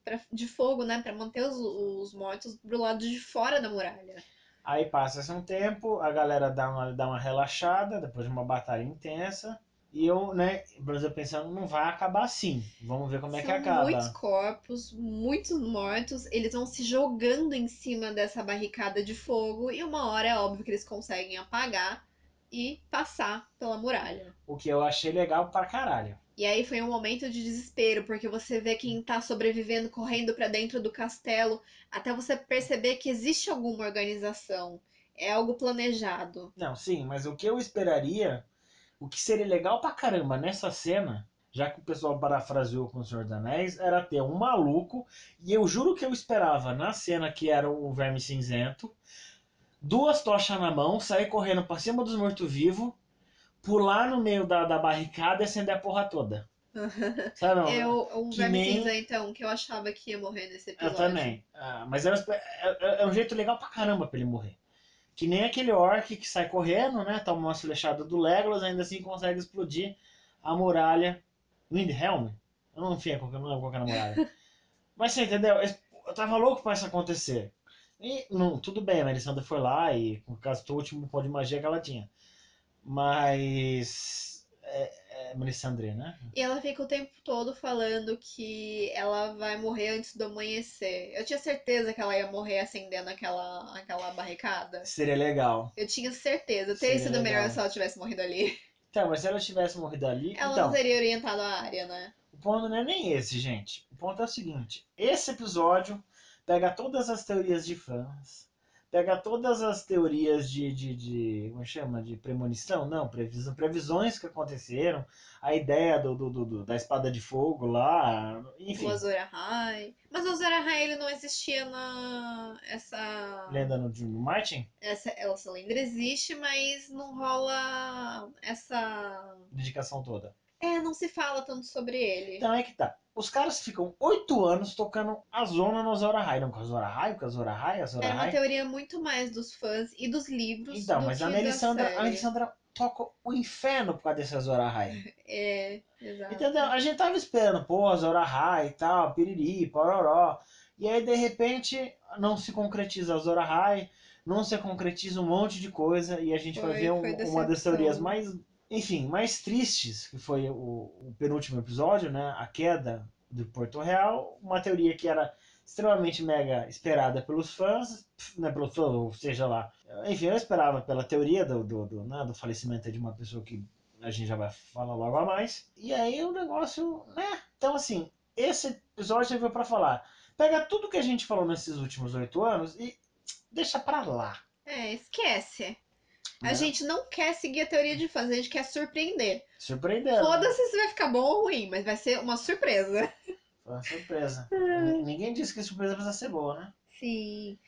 pra de fogo, né? Pra manter os, os mortos do lado de fora da muralha. Aí passa-se um tempo, a galera dá uma, dá uma relaxada depois de uma batalha intensa. E eu, né, Brasil pensando, não vai acabar assim. Vamos ver como é que São acaba. muitos corpos, muitos mortos. Eles vão se jogando em cima dessa barricada de fogo. E uma hora é óbvio que eles conseguem apagar e passar pela muralha. O que eu achei legal pra caralho. E aí foi um momento de desespero, porque você vê quem tá sobrevivendo correndo pra dentro do castelo, até você perceber que existe alguma organização. É algo planejado. Não, sim, mas o que eu esperaria, o que seria legal pra caramba nessa cena, já que o pessoal parafraseou com o Senhor dos Anéis, era ter um maluco, e eu juro que eu esperava na cena que era o Verme Cinzento, duas tochas na mão, sair correndo pra cima dos mortos-vivos, pular no meio da, da barricada e acender a porra toda. [LAUGHS] Sabe? Eu, um que verme nem- cinza, então, que eu achava que ia morrer nesse Eu episódio. também. Ah, mas era, é, é um jeito legal pra caramba pra ele morrer. Que nem aquele orc que sai correndo, né? Toma uma flechada do Legolas, ainda assim consegue explodir a muralha. Windhelm? Eu não, enfim, eu não lembro qual era a muralha. [LAUGHS] mas você entendeu? Eu tava louco pra isso acontecer. E não, tudo bem, a Melisandre foi lá e por causa do último pó de magia que ela tinha. Mas. é, é Melisandre, né? E ela fica o tempo todo falando que ela vai morrer antes do amanhecer. Eu tinha certeza que ela ia morrer acendendo aquela, aquela barricada. Seria legal. Eu tinha certeza. Seria Teria sido melhor se ela tivesse morrido ali. Então, mas se ela tivesse morrido ali. Ela então, não teria orientado a área, né? o ponto não é nem esse, gente. O ponto é o seguinte: esse episódio pega todas as teorias de fãs, pega todas as teorias de. de, de como chama? De premonição? Não, previsão, previsões que aconteceram, a ideia do, do, do- da espada de fogo lá, enfim. O Azor Ahai. Mas o Azor Ahai, ele não existia na... Essa... Lenda no, no Martin? essa... Essa lenda existe, mas não rola essa... Dedicação toda. É, não se fala tanto sobre ele. Então é que tá. Os caras ficam oito anos tocando a zona no Azor Ahai. Não, com a Azor Ahai, com a Azor Ahai, Azor Era uma Ahai. teoria muito mais dos fãs e dos livros Então, do mas a da Melisandra, a. Melisandra toca o inferno por causa desse Azor Ahai. É, exato. Entendeu? A gente tava esperando, pô, Azor Ahai e tal, piriri, pororó. E aí, de repente, não se concretiza Azor Ahai, não se concretiza um monte de coisa e a gente vai Foi- ver um- uma das teorias mais, enfim, mais tristes, que foi o, o penúltimo episódio, né? A queda do Porto Real, uma teoria que era extremamente mega esperada pelos fãs, né, pelos fãs, ou seja lá. Enfim, eu esperava pela teoria do, do, do, né, do falecimento de uma pessoa que a gente já vai falar logo a mais. E aí o negócio, né? Então, assim, esse episódio serviu pra falar. Pega tudo que a gente falou nesses últimos oito anos e deixa pra lá. É, esquece. A né? gente não quer seguir a teoria de fãs, a gente quer surpreender. Surpreendeu. Foda-se se vai ficar bom ou ruim, mas vai ser uma surpresa. Foi uma surpresa. [LAUGHS] N- Ninguém disse que a surpresa precisa ser boa, né? Sim.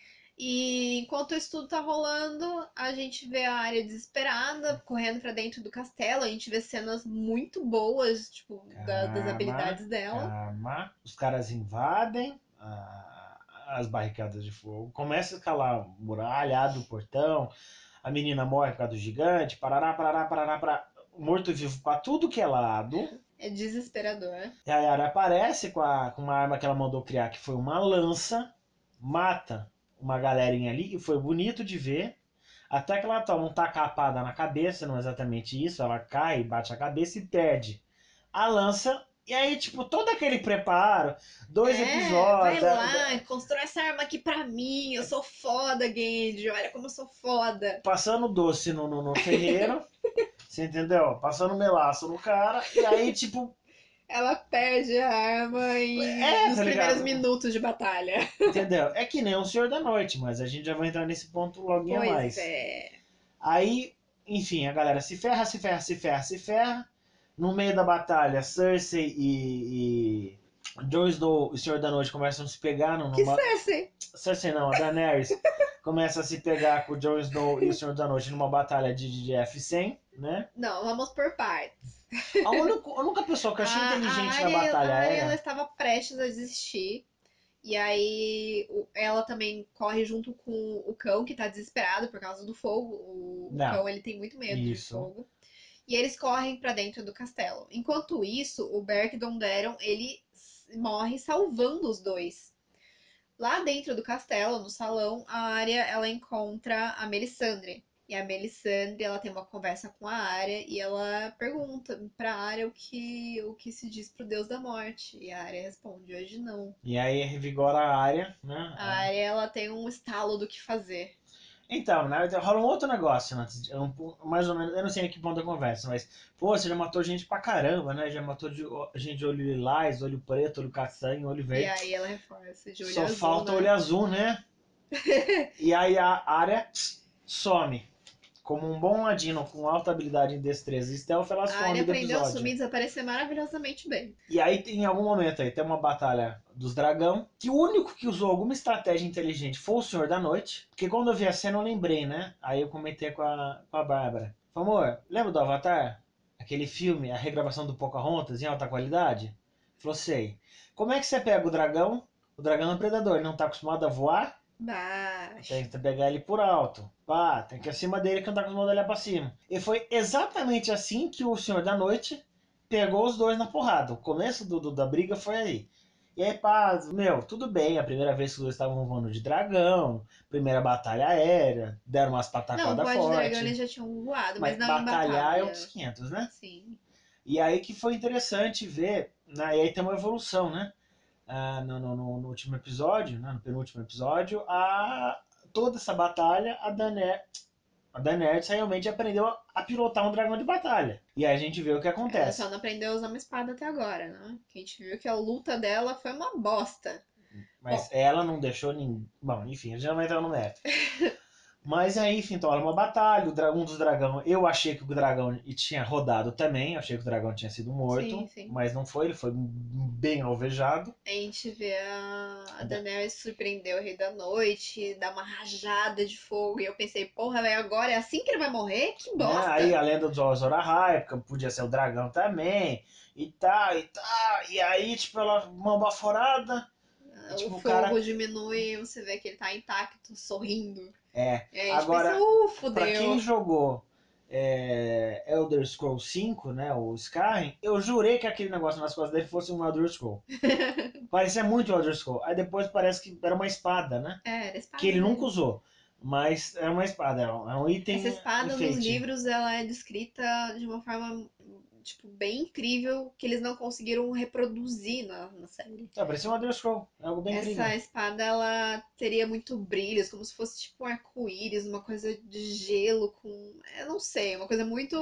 E enquanto isso tudo tá rolando, a gente vê a área desesperada, correndo pra dentro do castelo. A gente vê cenas muito boas, tipo, da- das Calma, habilidades dela. Calma. Os caras invadem a- as barricadas de fogo. Começa a escalar a muralha, abre o portão. A menina morre por causa do gigante. Parará, parará, parará, parará. Morto-vivo pra tudo que é lado. É desesperador. E a Yara aparece com, a, com uma arma que ela mandou criar, que foi uma lança, mata uma galerinha ali, e foi bonito de ver. Até que ela toma um tacapada na cabeça, não é exatamente isso, ela cai, bate a cabeça e perde a lança. E aí, tipo, todo aquele preparo, dois é, episódios. vai da- lá, constrói essa arma aqui pra mim. Eu sou foda, Genji. Olha como eu sou foda. passando doce no, no, no ferreiro, [LAUGHS] você entendeu? Passando melaço no cara, e aí, tipo, Ela perde a arma em, É, nos tá primeiros minutos de batalha. entendeu? É que nem o Senhor da Noite, mas a gente já vai entrar nesse ponto logo Pois mais. é. Aí, enfim, a galera se ferra, se ferra, se ferra, se ferra. No meio da batalha, Cersei e, e Jon Snow e o Senhor da Noite começam a se pegar Que numa... Cersei. Cersei não, a Daenerys [LAUGHS] começa a se pegar com o Jon Snow e o Senhor da Noite numa batalha de, de F100, né? Não, vamos por partes. A única, a única pessoa que eu achei A- [LAUGHS] inteligente a na Arya- batalha a Arya, era... ela estava prestes a desistir. E aí ela também corre junto com o cão, que tá desesperado por causa do fogo. O, o Não. cão, ele tem muito medo Isso. de fogo. E eles correm pra dentro do castelo. Enquanto isso, o Beric Dondarrion, ele morre salvando os dois. Lá dentro do castelo, no salão, a Arya, ela encontra a Melisandre. E a Melisandre, ela tem uma conversa com a Arya e ela pergunta pra Arya o que, o que se diz pro Deus da Morte. E a Arya responde, hoje não. E aí revigora a área, né? A Arya, ela tem um estalo do que fazer. Então, né, rola um outro negócio, né, antes de- um mais ou menos, eu não sei em que ponto da conversa, mas, pô, você já matou gente pra caramba, né? Já matou de, gente de olho lilás, olho preto, olho castanho, olho E verde. aí ela reforça de olho Só azul, falta né? olho azul, né? [LAUGHS] e aí a área some. Como um bom ladino com alta habilidade em destreza e stealth, ela A some Arya do aprendeu a episódio. sumir e desaparecer maravilhosamente bem. E aí, em algum momento aí, tem uma batalha dos dragão, que o único que usou alguma estratégia inteligente foi o Senhor da Noite. Porque quando eu vi a cena, eu lembrei, né? Aí eu comentei com a, com a Bárbara. Amor, lembra do Avatar? Aquele filme, a regravação do Pocahontas em alta qualidade? Falou, sei. Como é que você pega o dragão? O dragão é um predador, ele não tá acostumado a voar? Baixo. Tem que pegar ele por alto. Pá, tem que ir acima dele que não tá acostumado a olhar pra cima. E foi exatamente assim que o Senhor da Noite pegou os dois na porrada. O começo do, do- da briga foi aí. E aí, pá, meu, tudo bem. A primeira vez que os dois estavam voando de dragão, primeira batalha aérea, deram umas Não, patacadas voar de fortes. dragão eles já tinham voado, Mas mas, não batalhar batalha. é outros 500, né? Sim. E aí que foi interessante ver, né? e aí tem uma evolução, né? Ah, no, no, no, último episódio, né? no penúltimo episódio, a, toda essa batalha, a Daenerys, a Daenerys realmente aprendeu a, a pilotar um dragão de batalha. E aí a gente vê o que Ela acontece. só não aprendeu a usar uma espada até agora, né? Que a gente viu que a luta dela foi uma bosta. Mas ela não deixou ninguém. Bom, enfim, a gente não vai entrar no mérito. Mas aí, enfim, então, era uma batalha. O dra- um dos dragão. Eu achei que o dragão tinha rodado também. Achei que o dragão tinha sido morto. Sim, sim. Mas não foi, ele foi bem alvejado. A gente vê a, a Da- Daenerys surpreender o Rei da Noite, dar uma rajada de fogo. E eu pensei, porra, velho, agora é assim que ele vai morrer? Que Né? bosta! Aí a lenda do Azor Ahai, porque podia ser o dragão também. E tal, e tal. E aí, tipo, ela mão baforada. o tipo, o fogo cara- diminui, você vê que ele tá intacto, sorrindo. É. Gente Agora, pensa, uh, Pra quem jogou é, Elder Scrolls 5, né, o Skyrim, eu jurei que aquele negócio nas costas dele fosse um Elder Scroll. [LAUGHS] Parecia muito Elder Scroll. Aí depois parece que era uma espada, né? É, era espada. Que ele nunca usou. Mas é uma espada, é um, é um item Essa espada nos livros, ela é descrita de uma forma, tipo, bem incrível, que eles não conseguiram reproduzir na, na série. É, parecia um Elder Scroll. É algo bem Essa incrível. espada, ela teria muito brilhos, como se fosse tipo um arco-íris, uma coisa de gelo com... Eu não sei, uma coisa muito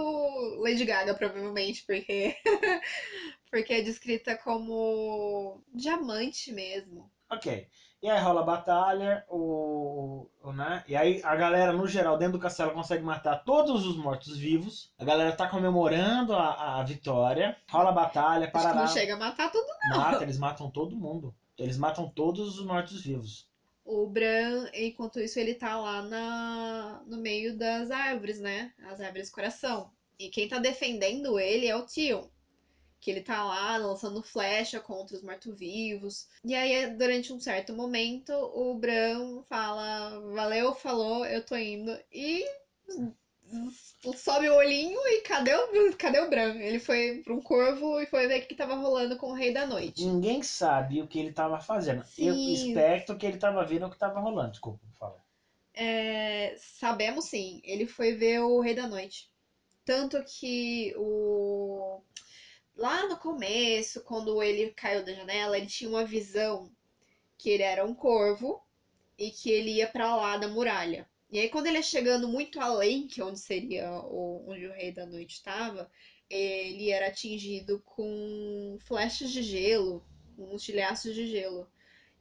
Lady Gaga, provavelmente, porque... [LAUGHS] porque é descrita como diamante mesmo. Ok. E aí rola a batalha, o, o- né? E aí a galera, no geral, dentro do castelo consegue matar todos os mortos-vivos. A galera tá comemorando a, a vitória. Rola a batalha, Acho que parará. não chega a matar tudo. Mata, eles matam todo mundo. Eles matam todos os mortos-vivos. O Bran, enquanto isso, ele tá lá na, no meio das árvores, né? As árvores coração. E quem tá defendendo ele é o Tion. Que ele tá lá lançando flecha contra os mortos-vivos. E aí, durante um certo momento, o Bran fala: Valeu, falou, eu tô indo. E sobe o olhinho e cadê o, cadê o Bran? Ele foi pra um corvo e foi ver o que tava rolando com o Rei da Noite. Ninguém sabe o que ele tava fazendo. Eu Sim. especto que ele tava vendo o que tava rolando. Desculpa, fala. É, sabemos sim, ele foi ver o Rei da Noite. Tanto que o lá no começo, quando ele caiu da janela, ele tinha uma visão que ele era um corvo e que ele ia pra lá da muralha. E aí quando ele é chegando muito além, que é onde seria o, onde o Rei da Noite estava, ele era atingido com flechas de gelo, uns tilhaços de gelo.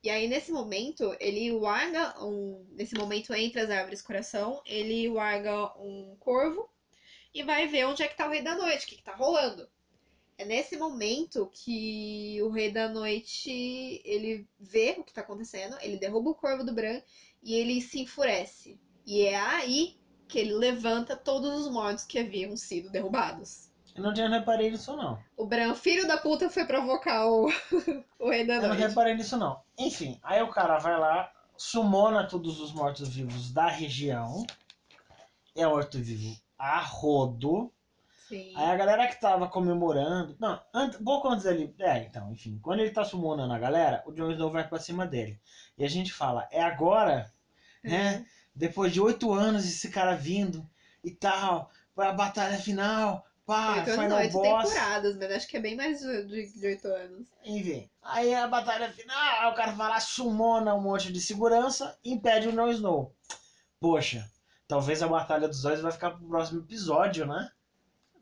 E aí, nesse momento, ele larga um. Nesse momento, entre as árvores coração, ele larga um corvo e vai ver onde é que tá o Rei da Noite, o que, que tá rolando. É nesse momento que o Rei da Noite ele vê o que tá acontecendo, ele derruba o corvo do Bran e ele se enfurece. E é aí que ele levanta todos os mortos que haviam sido derrubados. Eu não tinha reparei nisso, não. O Bran, filho da puta, foi provocar o, [LAUGHS] o Rei da Eu não Noite. reparei nisso, não. Enfim, aí o cara vai lá, sumona todos os mortos-vivos da região. É morto-vivo a rodo. Sim. Aí a galera que tava comemorando. Não, antes, pouco antes dele. É, então, enfim. Quando ele tá summonando a galera, o Jon Snow vai pra cima dele. E a gente fala, é agora, né? Depois de oito anos esse cara vindo e tal. Vai a batalha final. Pá, Oito anos oito boss. temporadas, mas acho que é bem mais de oito anos. Enfim. Aí a batalha final, o cara vai lá, sumona um monte de segurança e impede o Jon Snow. Poxa, talvez a batalha dos dois vai ficar pro próximo episódio, né?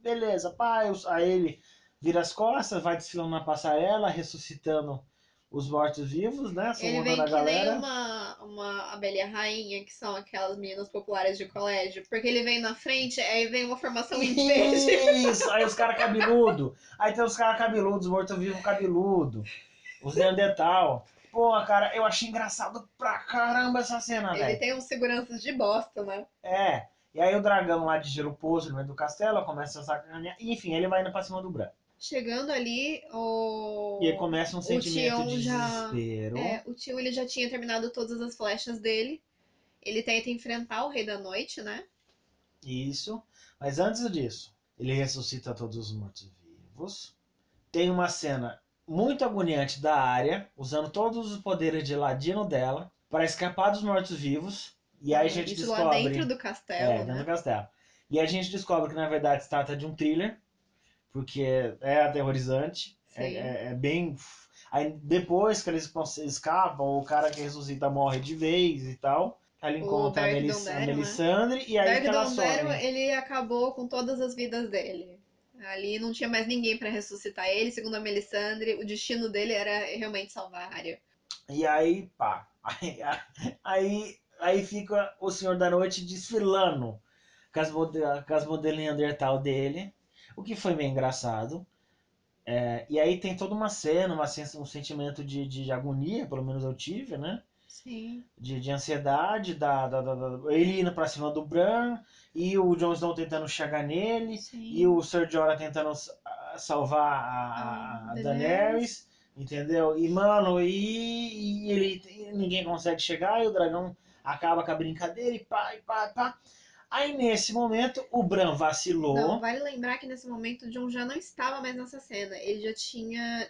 Beleza, pai. Aí ele vira as costas, vai desfilando na passarela, ressuscitando os mortos-vivos, né? Ele vem que nem galera. uma, uma abelha rainha, que são aquelas meninas populares de colégio. Porque ele vem na frente, aí vem uma formação [LAUGHS] em verde. Isso, aí os caras cabeludo. Aí tem os caras cabeludos, morto-vivo cabeludo. Os Neandertal. Pô, cara, eu achei engraçado pra caramba essa cena, Ele velho. tem uns seguranças de bosta, né? É. E aí o dragão lá de gelo poço no meio do castelo começa a sacanear. E, Enfim, ele vai indo pra cima do branco. Chegando ali, o. E aí começa um sentimento de já- desespero. É, o tio ele já tinha terminado todas as flechas dele. Ele tenta enfrentar o Rei da Noite, né? Isso. Mas antes disso, ele ressuscita todos os mortos-vivos. Tem uma cena muito agoniante da área, usando todos os poderes de ladino dela, para escapar dos mortos-vivos. E aí a gente Isso descobre. lá dentro do castelo, É, dentro né? do castelo. E a gente descobre que na verdade se trata de um thriller, porque é aterrorizante. É, é- é bem. Aí depois que eles escapam, o cara que ressuscita morre de vez e tal. Ela encontra a, Melis, a Dondarrion, né? Melisandre e aí Dark que ela Dondarrion, some. ele acabou com todas as vidas dele. Ali não tinha mais ninguém pra ressuscitar ele, segundo a Melisandre, o destino dele era realmente salvar a Arya. E aí, pá. [LAUGHS] Aí, aí, aí fica o Senhor da Noite desfilando com as, mode- com as modelos Neandertal dele, o que foi meio engraçado. É, e aí tem toda uma cena, uma um sentimento de, de agonia, pelo menos eu tive, né? Sim. De, de ansiedade, da, da, da- da- ele indo pra cima do Bran, e o Jon Snow tentando chegar nele, Sim. e o Ser Jorah tentando salvar a, a Ah, Daenerys, entendeu? E, mano, e, e ele e ninguém consegue chegar, e o dragão acaba com a brincadeira, e pá, e pá, e pá. Aí, nesse momento, o Bran vacilou. Não, vale lembrar que nesse momento o Jon já não estava mais nessa cena. Ele já tinha.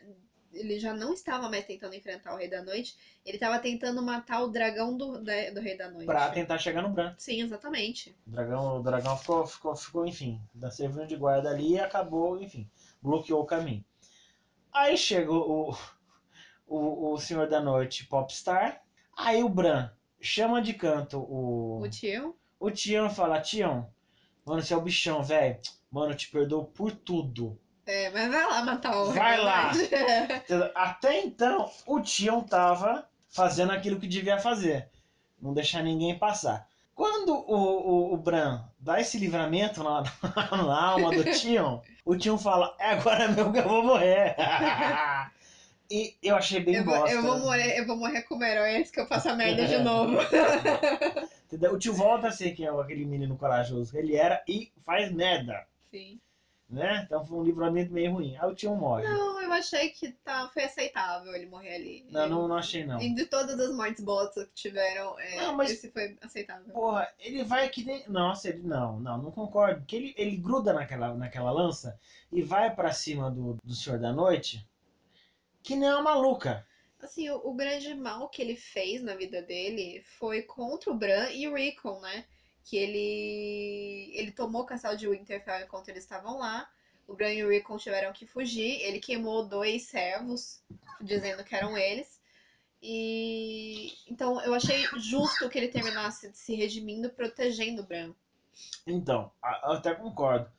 Ele já não estava mais tentando enfrentar o Rei da Noite. Ele estava tentando matar o dragão do, da- do Rei da Noite. Pra tentar chegar no Bran. Sim, exatamente. O dragão, o dragão ficou, ficou, ficou, enfim, da servindo de guarda ali e acabou, enfim, bloqueou o caminho. Aí chega o, [LAUGHS] o, o Senhor da Noite Popstar, aí o Bran chama de canto o, O tio. o Tião fala, Tião, mano, você é o bichão, velho. Mano, eu te perdoo por tudo. É, mas vai lá matar o Vai lá. [LAUGHS] Até então, o Tião tava fazendo aquilo que devia fazer. Não deixar ninguém passar. Quando o, o, o Bran dá esse livramento na, [LAUGHS] na alma do Tião, o Tião fala, é agora mesmo que eu vou morrer. [LAUGHS] e eu achei bem eu, vou, bosta. eu, vou morrer, eu vou morrer como herói antes que eu faça merda de [LAUGHS] novo. Entendeu? O tio volta a ser quem é aquele menino corajoso que ele era e faz merda. Sim. Né? Então foi um livramento meio ruim. Aí o Tião morre. Não, eu achei que tá, foi aceitável ele morrer ali. Não, não, não achei não. E de todas as mortes botas que tiveram, é, Não, mas- esse foi aceitável. Porra, ele vai que nem. Nossa, ele. Não, não, não concordo. Porque ele, ele gruda naquela, naquela lança e vai pra cima do, do Senhor da Noite. Que nem uma maluca. Assim, o, o grande mal que ele fez na vida dele foi contra o Bran e o Rickon, né? Que ele ele tomou o castelo de Winterfell enquanto eles estavam lá. O Bran e o Rickon tiveram que fugir. Ele queimou dois servos, dizendo que eram eles. E então eu achei justo que ele terminasse se redimindo, protegendo o Bran. Então, eu até concordo.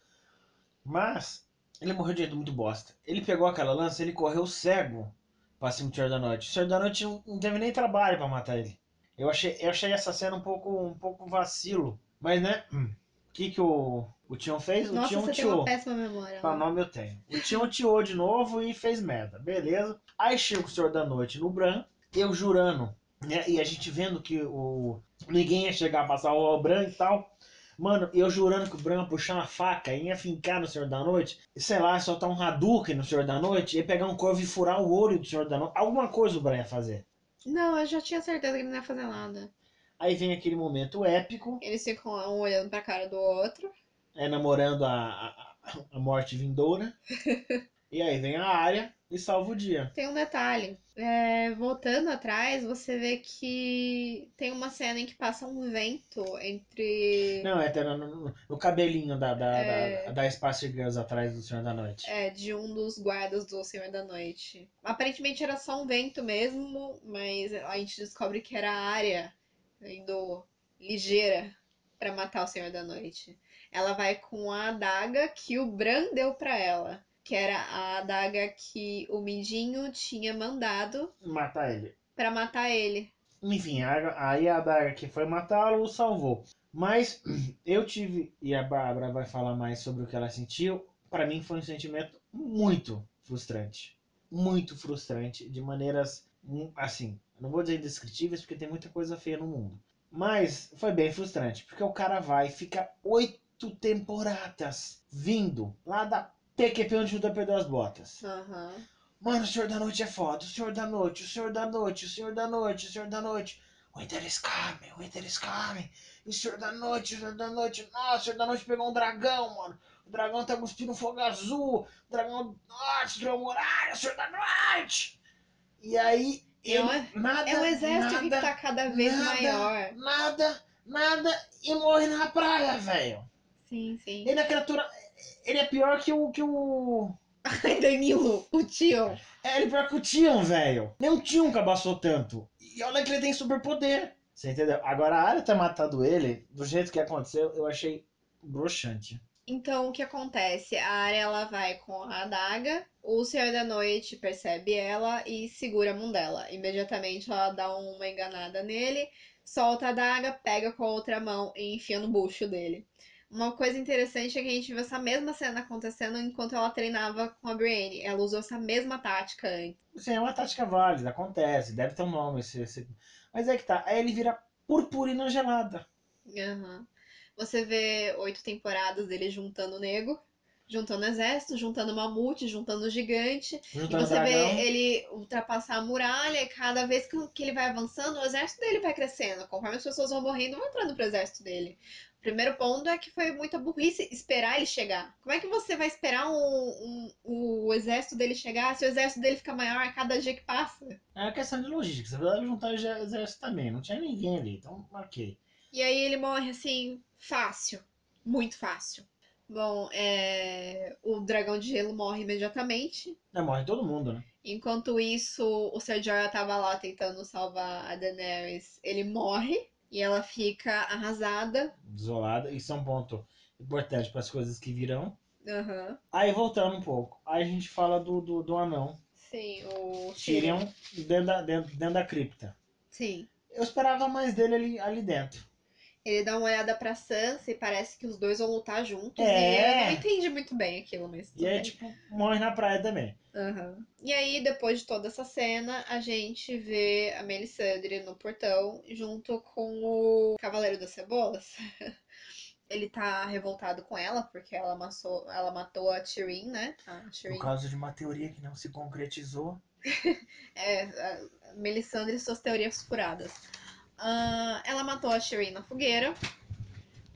Mas, ele morreu de jeito muito bosta. Ele pegou aquela lança, ele correu cego pra cima do Senhor da Noite. O Senhor da Noite não, não teve nem trabalho pra matar ele. Eu achei, eu achei essa cena um pouco, um pouco vacilo. Mas, né? O que, que o, o Tião fez? O Nossa, Tião você tem tiou. uma péssima memória. Pra né? nome eu tenho. O Tião tiou de novo e fez merda. Beleza. Aí chega o Senhor da Noite no Bran. Eu jurando. Né? E a gente vendo que o ninguém ia chegar a passar o Bran e tal. Mano, eu jurando que o Bran ia puxar uma faca e ia fincar no Senhor da Noite. E, sei lá, soltar um Hadouken no Senhor da Noite. Ia pegar um corvo e furar o olho do Senhor da Noite. Alguma coisa o Bran ia fazer. Não, eu já tinha certeza que ele não ia fazer nada. Aí vem aquele momento épico. Eles ficam um olhando pra cara do outro. É namorando a, a, a morte vindoura. [LAUGHS] e aí vem a área e salva o dia. Tem um detalhe. É, voltando atrás, você vê que tem uma cena em que passa um vento entre. Não, é no, no- no cabelinho da, da, É. da, da Spice Girls atrás do Senhor da Noite. É, de um dos guardas do Senhor da Noite. Aparentemente era só um vento mesmo, mas a gente descobre que era a área indo ligeira pra matar o Senhor da Noite. Ela vai com a adaga que o Bran deu pra ela, que era a adaga que o Mindinho tinha mandado Matar ele. pra matar ele. Enfim, aí a Daga que foi matá-lo o salvou. Mas [CLEARS THROAT] eu tive, e a Bárbara vai falar mais sobre o que ela sentiu, pra mim foi um sentimento muito frustrante. Muito frustrante, de maneiras, hum, assim, não vou dizer indescritíveis, porque tem muita coisa feia no mundo. Mas foi bem frustrante, porque o cara vai, fica oito temporadas vindo lá da PQP onde o Judá perdeu as botas. Aham. Mano, o Senhor da Noite é foda. O Senhor da Noite, o Senhor da Noite, o Senhor da Noite, o Senhor da Noite. Winter is coming, Winter is coming. E o Senhor da Noite, o Senhor da Noite. Nossa, o Senhor da Noite pegou um dragão, mano. O dragão tá cuspindo fogo azul. O dragão. Nossa, destruiu a muralha, o Senhor da Noite. E aí, É ele, um- nada, É um exército que nada, tá cada vez nada. maior. nada, nada, e morre na praia, velho. Sim, sim. Ele é criatura. Ele é pior que o. que o. [LAUGHS] Ai, Danilo, o tio. É, ele é pior que o Tion, velho. Nem o Tion cabaçou tanto. E olha que ele tem superpoder. Você entendeu? Agora a área ter matado ele, do jeito que aconteceu, eu achei broxante. Então, o que acontece? A área ela vai com a adaga, o Senhor da Noite percebe ela e segura a mão dela. Imediatamente ela dá uma enganada nele, solta a adaga, pega com a outra mão e enfia no bucho dele. Uma coisa interessante é que a gente viu essa mesma cena acontecendo enquanto ela treinava com a Brienne. Ela usou essa mesma tática antes. Sim, é uma tática válida, acontece, deve ter um nome. Esse, esse... Mas é que tá, aí ele vira purpurina gelada. Uhum. Você vê oito temporadas dele juntando o nego, juntando exército, juntando mamute, juntando gigante. Juntando e você dragão. vê ele ultrapassar a muralha e cada vez que, que ele vai avançando, o exército dele vai crescendo. Conforme as pessoas vão morrendo, vão entrando pro exército dele. O primeiro ponto é que foi muita burrice esperar ele chegar. Como é que você vai esperar um, um- o exército dele chegar se o exército dele fica maior a cada dia que passa? É uma questão de logística. Você vai juntar o exé- exército também. Não tinha ninguém ali, então ok. E aí ele morre assim, fácil. Muito fácil. Bom, é... o dragão de gelo morre imediatamente. É, morre todo mundo, né? Enquanto isso, o Ser Jorah tava lá tentando salvar a Daenerys. Ele morre e ela fica arrasada. Desolada. Isso é um ponto importante para as coisas que virão. Aham. Aí voltando um pouco. Aí a gente fala do, do, do anão. Sim, o Tyrion dentro da, dentro, dentro da cripta. Sim. Eu esperava mais dele ali, ali dentro. Ele dá uma olhada pra Sansa e parece que os dois vão lutar juntos. É. E eu não entendi muito bem aquilo, mas E aí, bem. tipo, morre na praia também. Aham. E aí, depois de toda essa cena, a gente vê a Melisandre no portão junto com o Cavaleiro das Cebolas. [LAUGHS] Ele tá revoltado com ela porque ela, amassou, ela matou a Tyrion, né? A Tyrion. Por causa de uma teoria que não se concretizou. [LAUGHS] É, a Melisandre e suas teorias furadas. Ah, ela matou a Shireen na fogueira.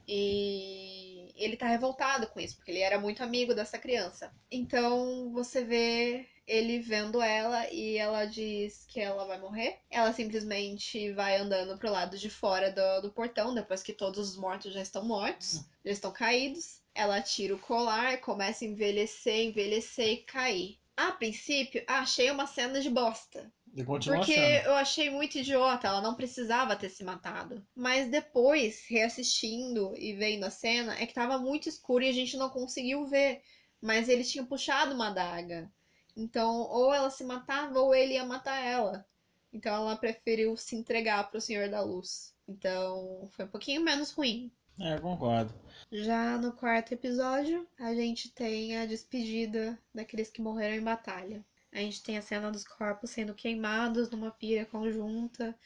E ele tá revoltado com isso, porque ele era muito amigo dessa criança. Então você vê ele vendo ela e ela diz que ela vai morrer. Ela simplesmente vai andando pro lado de fora do, do portão, depois que todos os mortos já estão mortos, já estão caídos. Ela tira o colar, começa a envelhecer, envelhecer e cair. A princípio, achei uma cena de bosta. Porque achando. eu achei muito idiota, ela não precisava ter se matado. Mas depois, reassistindo e vendo a cena, é que tava muito escuro e a gente não conseguiu ver. Mas ele tinha puxado uma adaga. Então, ou ela se matava ou ele ia matar ela. Então ela preferiu se entregar pro Senhor da Luz. Então, foi um pouquinho menos ruim. É, eu concordo. Já no quarto episódio, a gente tem a despedida daqueles que morreram em batalha. A gente tem a cena dos corpos sendo queimados numa pira conjunta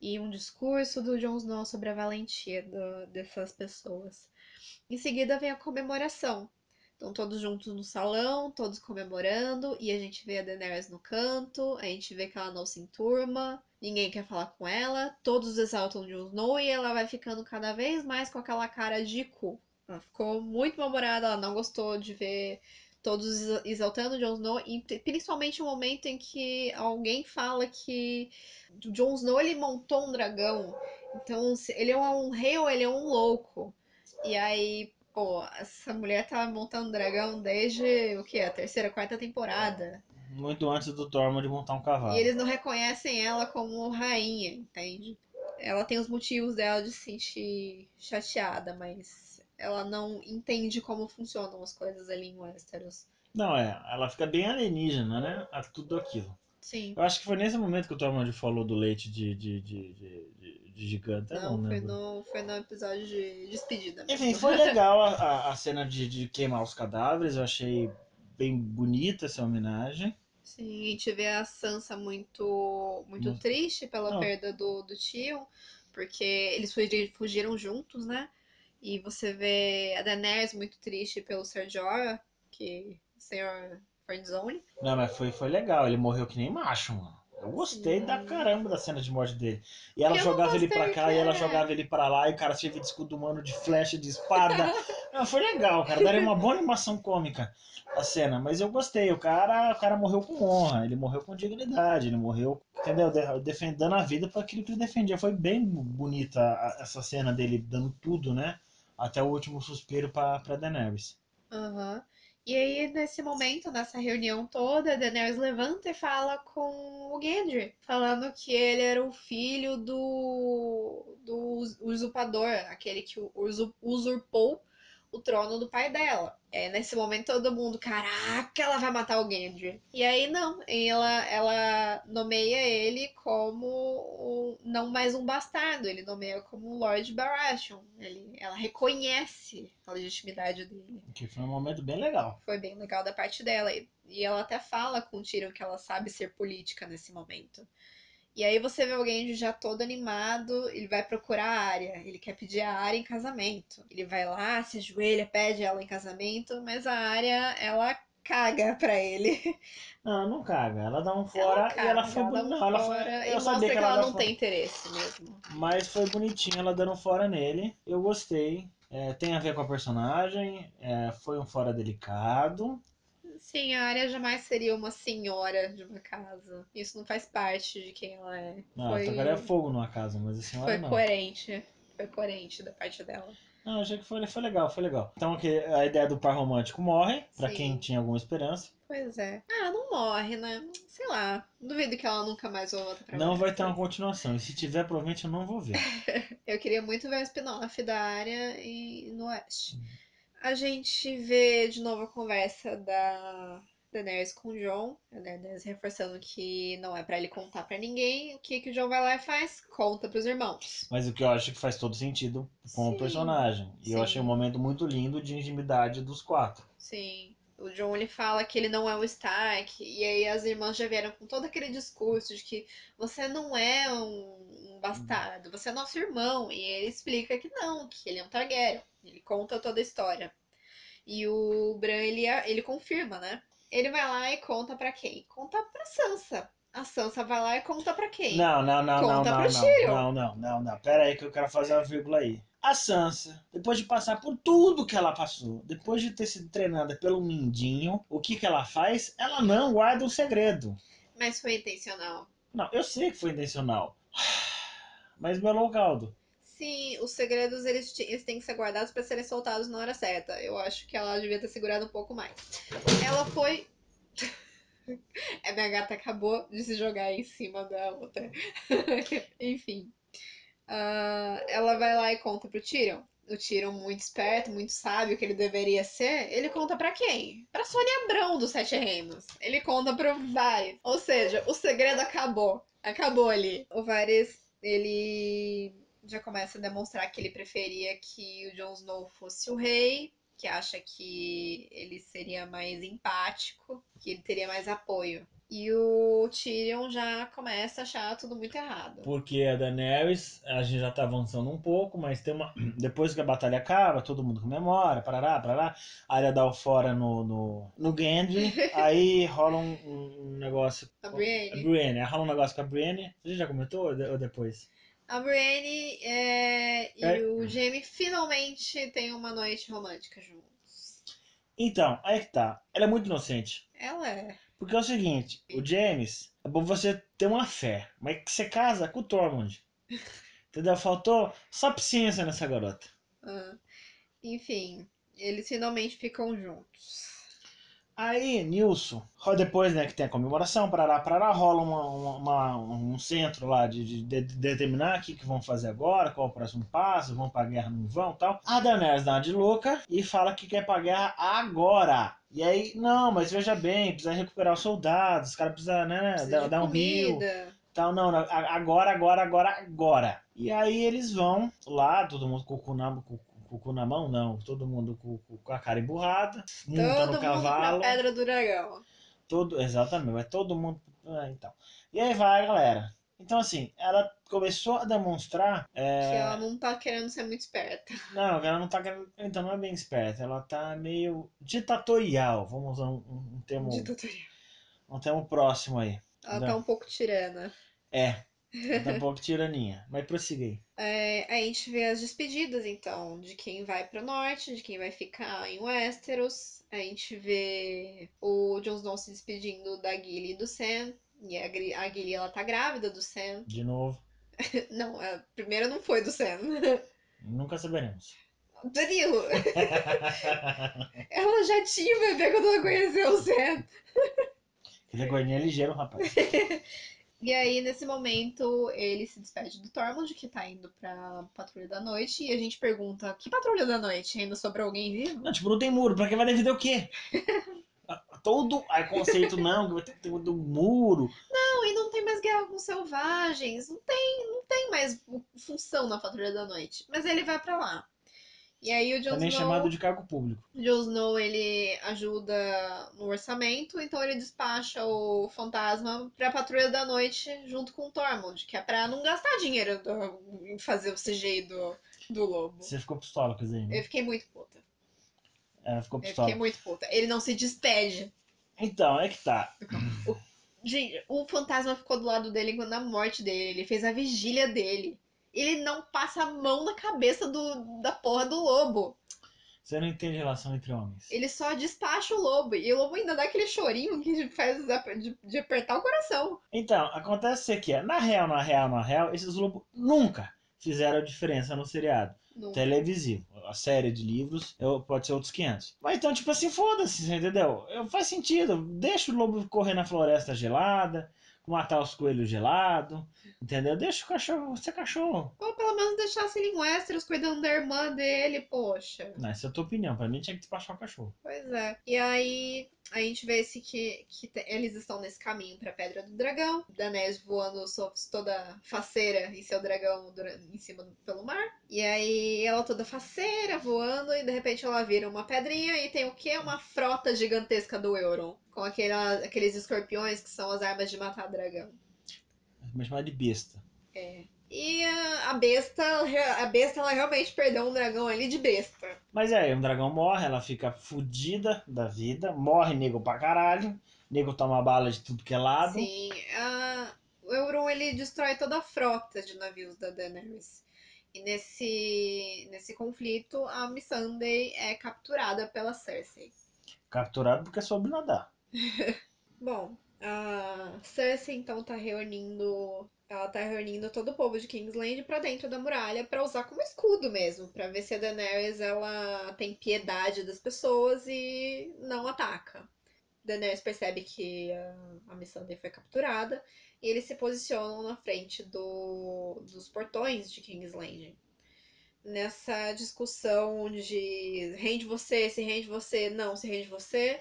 e um discurso do Jon Snow sobre a valentia do- dessas pessoas. Em seguida vem a comemoração. Estão todos juntos no salão, todos comemorando, e a gente vê a Daenerys no canto, a gente vê que ela não se enturma, ninguém quer falar com ela, todos exaltam Jon Snow e ela vai ficando cada vez mais com aquela cara de cu. Ela ficou muito mal-humorada, ela não gostou de ver todos exa- exaltando Jon Snow, e pri- principalmente o momento em que alguém fala que o Jon Snow ele montou um dragão, então ele é um rei ou ele é um louco. E aí, pô, essa mulher tá montando dragão desde o que? A terceira, quarta temporada. Muito antes do Tormund montar um cavalo. E eles não reconhecem ela como rainha, entende? Ela tem os motivos dela de se sentir chateada, mas ela não entende como funcionam as coisas ali em Westeros. Não, é. Ela fica bem alienígena, né? A tudo aquilo. Sim. Eu acho que foi nesse momento que o Tormund falou do leite de, de, de, de, de- gigante. Não, não, foi no, foi no episódio de despedida mesmo. Enfim, foi [LAUGHS] legal a, a, cena de, de queimar os cadáveres. Eu achei bem bonita essa homenagem. Sim, a gente vê a Sansa muito, muito triste pela Não. perda do, do tio, porque eles fugi- fugiram juntos, né? E você vê a Daenerys muito triste pelo Ser Jorah, que o senhor Friendzone. Não, mas foi, foi legal. Ele morreu que nem macho, mano. Eu gostei Sim. da caramba da cena de morte dele. E ela Eu jogava ele pra cá e ela cara. jogava ele pra lá. E o cara tinha de escudo humano de flecha, de espada. [LAUGHS] Não, foi legal, cara. Daria uma boa animação cômica a cena. Mas eu gostei. O cara, o cara morreu com honra. Ele morreu com dignidade. Ele morreu, entendeu? De- defendendo a vida para aquilo que ele defendia. Foi bem bonita essa cena dele dando tudo, né? Até o último suspiro pra Daenerys. Aham. E aí, nesse momento, nessa reunião toda, Daenerys levanta e fala com o Gendry, falando que ele era o filho do, do us- usurpador, aquele que usu- usurpou o trono do pai dela. É, nesse momento, todo mundo, caraca, ela vai matar o Gendry. E aí, não, ela, ela nomeia ele como o- não mais um bastardo, ele nomeia como Lord Baratheon. Ele, ela reconhece a legitimidade dele. Que foi um momento bem legal. Foi bem legal da parte dela. E- E ela até fala com o Tyrion que ela sabe ser política nesse momento. E aí você vê alguém já todo animado, ele vai procurar a área, ele quer pedir a área em casamento. Ele vai lá, se ajoelha, pede ela em casamento, mas a área, ela caga pra ele. [LAUGHS] Não, não caga. Ela dá um fora caga, e ela foi um bonita. Não, ela foi. fora e Eu sabia que ela, ela, não dá tem interesse mesmo. Mas foi bonitinho ela dando um fora nele. Eu gostei. É, tem a ver com a personagem. é, foi um fora delicado. Sim, a área jamais seria uma senhora de uma casa. Isso não faz parte de quem ela é. Não, foi... tocaria fogo numa casa, mas a senhora Foi não. coerente. Foi coerente da parte dela. Não, achei que foi, foi legal, foi legal. Então aqui, a ideia do par romântico morre, pra Sim. quem tinha alguma esperança. Pois é. Ah, não morre, né? Sei lá. Duvido que ela nunca mais volta pra Não vai ter uma continuação. E se tiver, provavelmente eu não vou ver. [LAUGHS] Eu queria muito ver o spin-off da área e no Oeste. Uhum. A gente vê de novo a conversa da Daenerys com o Jon. A Daenerys reforçando que não é pra ele contar pra ninguém. O que, que o Jon vai lá e faz? Conta pros irmãos. Mas o que eu acho que faz todo sentido com Sim, o personagem. E eu sim. achei um momento muito lindo de intimidade dos quatro. Sim. O John ele fala que ele não é o Stark, e aí as irmãs já vieram com todo aquele discurso de que você não é um, um bastardo, você é nosso irmão. E ele explica que não, que ele é um Targaryen. Ele conta toda a história. E o Bran, ele, ele confirma, né? Ele vai lá e conta pra quem? Conta pra Sansa. A Sansa vai lá e conta pra quem? Não, não, não, não, Conta não, pro não, Tyrion. não, não, não, não. Pera aí que eu quero fazer uma vírgula aí. A Sansa, depois de passar por tudo que ela passou, depois de ter sido treinada pelo Mindinho, o que que ela faz? Ela não guarda um segredo. Mas foi intencional. Não, eu sei que foi intencional. [SIGHS] Mas melou o caldo. Sim, os segredos eles, eles têm que ser guardados pra serem soltados na hora certa. Eu acho que ela devia ter segurado um pouco mais. Ela foi. A [LAUGHS] minha gata acabou de se jogar em cima da outra. [LAUGHS] Enfim. Ah, ela vai lá e conta pro Tyrion. O Tyrion, muito esperto, muito sábio que ele deveria ser, ele conta pra quem? Pra Sônia Abrão dos Sete Reinos. Ele conta pro Varys. Ou seja, o segredo acabou. Acabou ali. O Varys, ele já começa a demonstrar que ele preferia que o Jon Snow fosse o rei, que acha que ele seria mais empático, que ele teria mais apoio. E o Tyrion já começa a achar tudo muito errado. Porque a Daenerys, a gente já tá avançando um pouco, mas tem uma. [CLEARS THROAT] Depois que a batalha acaba, todo mundo comemora, parará, parará. A área dá o fora no, no, no Gendry. [LAUGHS] aí rola um, um negócio. A A Brienne. Brienne. Aí rola um negócio com a Brienne. Você já comentou ou depois? A Brienne é, e É. o Jaime finalmente têm uma noite romântica juntos. Então, aí que tá. Ela é muito inocente. Ela é. Porque é o seguinte, o James, é bom você ter uma fé, mas que você casa com o Tormund. [LAUGHS] Entendeu? Faltou só paciência nessa garota. ah, enfim, eles finalmente ficam juntos. Aí, Nilson, depois né, que tem a comemoração, parará, parará, rola uma, uma- uma- um centro lá de, de- de- de determinar o que, que vão fazer agora, qual é o próximo passo, vão pra guerra, não vão tal. A Daenerys dá uma de louca e fala que quer pra guerra agora. E aí, não, mas veja bem, precisa recuperar os soldados, os caras precisam né, Precisa dar, um rio. Tal, não, agora, agora, agora, agora. E aí eles vão lá, todo mundo com o cu na, com, o cu na mão, não, todo mundo com, com- a cara emburrada, monta Todo no mundo cavalo. pra Pedra do Dragão. Todo, exatamente, vai todo mundo. ah, então. E aí vai a galera. Então, assim, ela começou a demonstrar. Que é, ela não tá querendo ser muito esperta. [LAUGHS] Não, ela não tá querendo. Então, não é bem esperta, ela tá meio ditatorial. Vamos usar um, um, termo, Ditatorial. um termo próximo aí. Ela Não. tá um pouco tirana. É, tá um pouco tiraninha. Mas prossiga aí. É, a gente vê as despedidas, então, de quem vai pro norte, de quem vai ficar em Westeros. A gente vê o Jon Snow se despedindo da Gilly e do Sam. E a, a Gilly, ela tá grávida do Sam. De novo. [LAUGHS] Não, a primeira não foi do Sam. Nunca saberemos. Danilo, [LAUGHS] ela já tinha bebê quando ela conheceu o Zed. Ele é ligeiro, rapaz. [LAUGHS] E aí, nesse momento, ele se despede do Tormund, que tá indo pra Patrulha da Noite, e a gente pergunta, que Patrulha da Noite? Ainda sobrou alguém vivo? Não, tipo, não tem muro. Pra que vai defender o quê? [LAUGHS] Todo aí, conceito não, que vai ter que ter do muro. Não, e não tem mais guerra com selvagens, não tem, não tem mais função na Patrulha da Noite. Mas ele vai pra lá. E aí o Jon Também Snow... chamado de cargo público. Jon Snow, ele ajuda no orçamento, então ele despacha o fantasma pra Patrulha da Noite junto com o Tormund, que é pra não gastar dinheiro do- em fazer o CGI do, do lobo. Você ficou pistola com isso aí, né? Eu fiquei muito puta. Ela ficou Eu pistola. fiquei muito puta. Ele não se despede. Então, é que tá. Gente, o fantasma ficou do lado dele na morte dele. Ele fez a vigília dele. Ele não passa a mão na cabeça do, da porra do lobo. Você não entende relação entre homens. Ele só despacha o lobo. E o lobo ainda dá aquele chorinho que faz de, de apertar o coração. Então, acontece que é, na real, na real, na real, esses lobos nunca fizeram a diferença no seriado Não. televisivo. A série de livros eu- pode ser outros 500. Mas então, tipo assim, foda-se, entendeu? Eu- Faz sentido. Deixa o lobo correr na floresta gelada, matar os coelhos gelados, entendeu? Deixa o cachorro ser cachorro. Ou pelo menos deixasse ele em Westeros cuidando da irmã dele, poxa. Não, essa é a tua opinião. Pra mim tinha que despachar o cachorro. Pois é. E aí a gente vê esse que, que te- eles estão nesse caminho pra Pedra do Dragão. Daenerys voando toda faceira em seu dragão em cima do- pelo mar. E aí ela toda faceira voando e de repente ela vira uma pedrinha e tem o quê? Uma frota gigantesca do Euron. Com aquela, aqueles escorpiões que são as armas de matar dragão. Me chamar de besta. E a, besta, a besta ela realmente perdeu um dragão ali de besta. Mas é, um dragão morre, ela fica fudida da vida, morre nego pra caralho, nego toma bala de tudo que é lado. Sim, a- o Euron ele destrói toda a frota de navios da Daenerys. E nesse, nesse conflito, a Missandei é capturada pela Cersei. Capturado porque soube nadar. [LAUGHS] Bom, a Cersei então tá reunindo, ela tá reunindo todo o povo de Kingsland pra dentro da muralha pra usar como escudo mesmo, Pra ver se a Daenerys ela tem piedade das pessoas e não ataca. Daenerys percebe que a, a Missandei foi capturada e eles se posicionam na frente do, dos portões de Kingsland. Nessa discussão de rende você, se rende você, não, se rende você,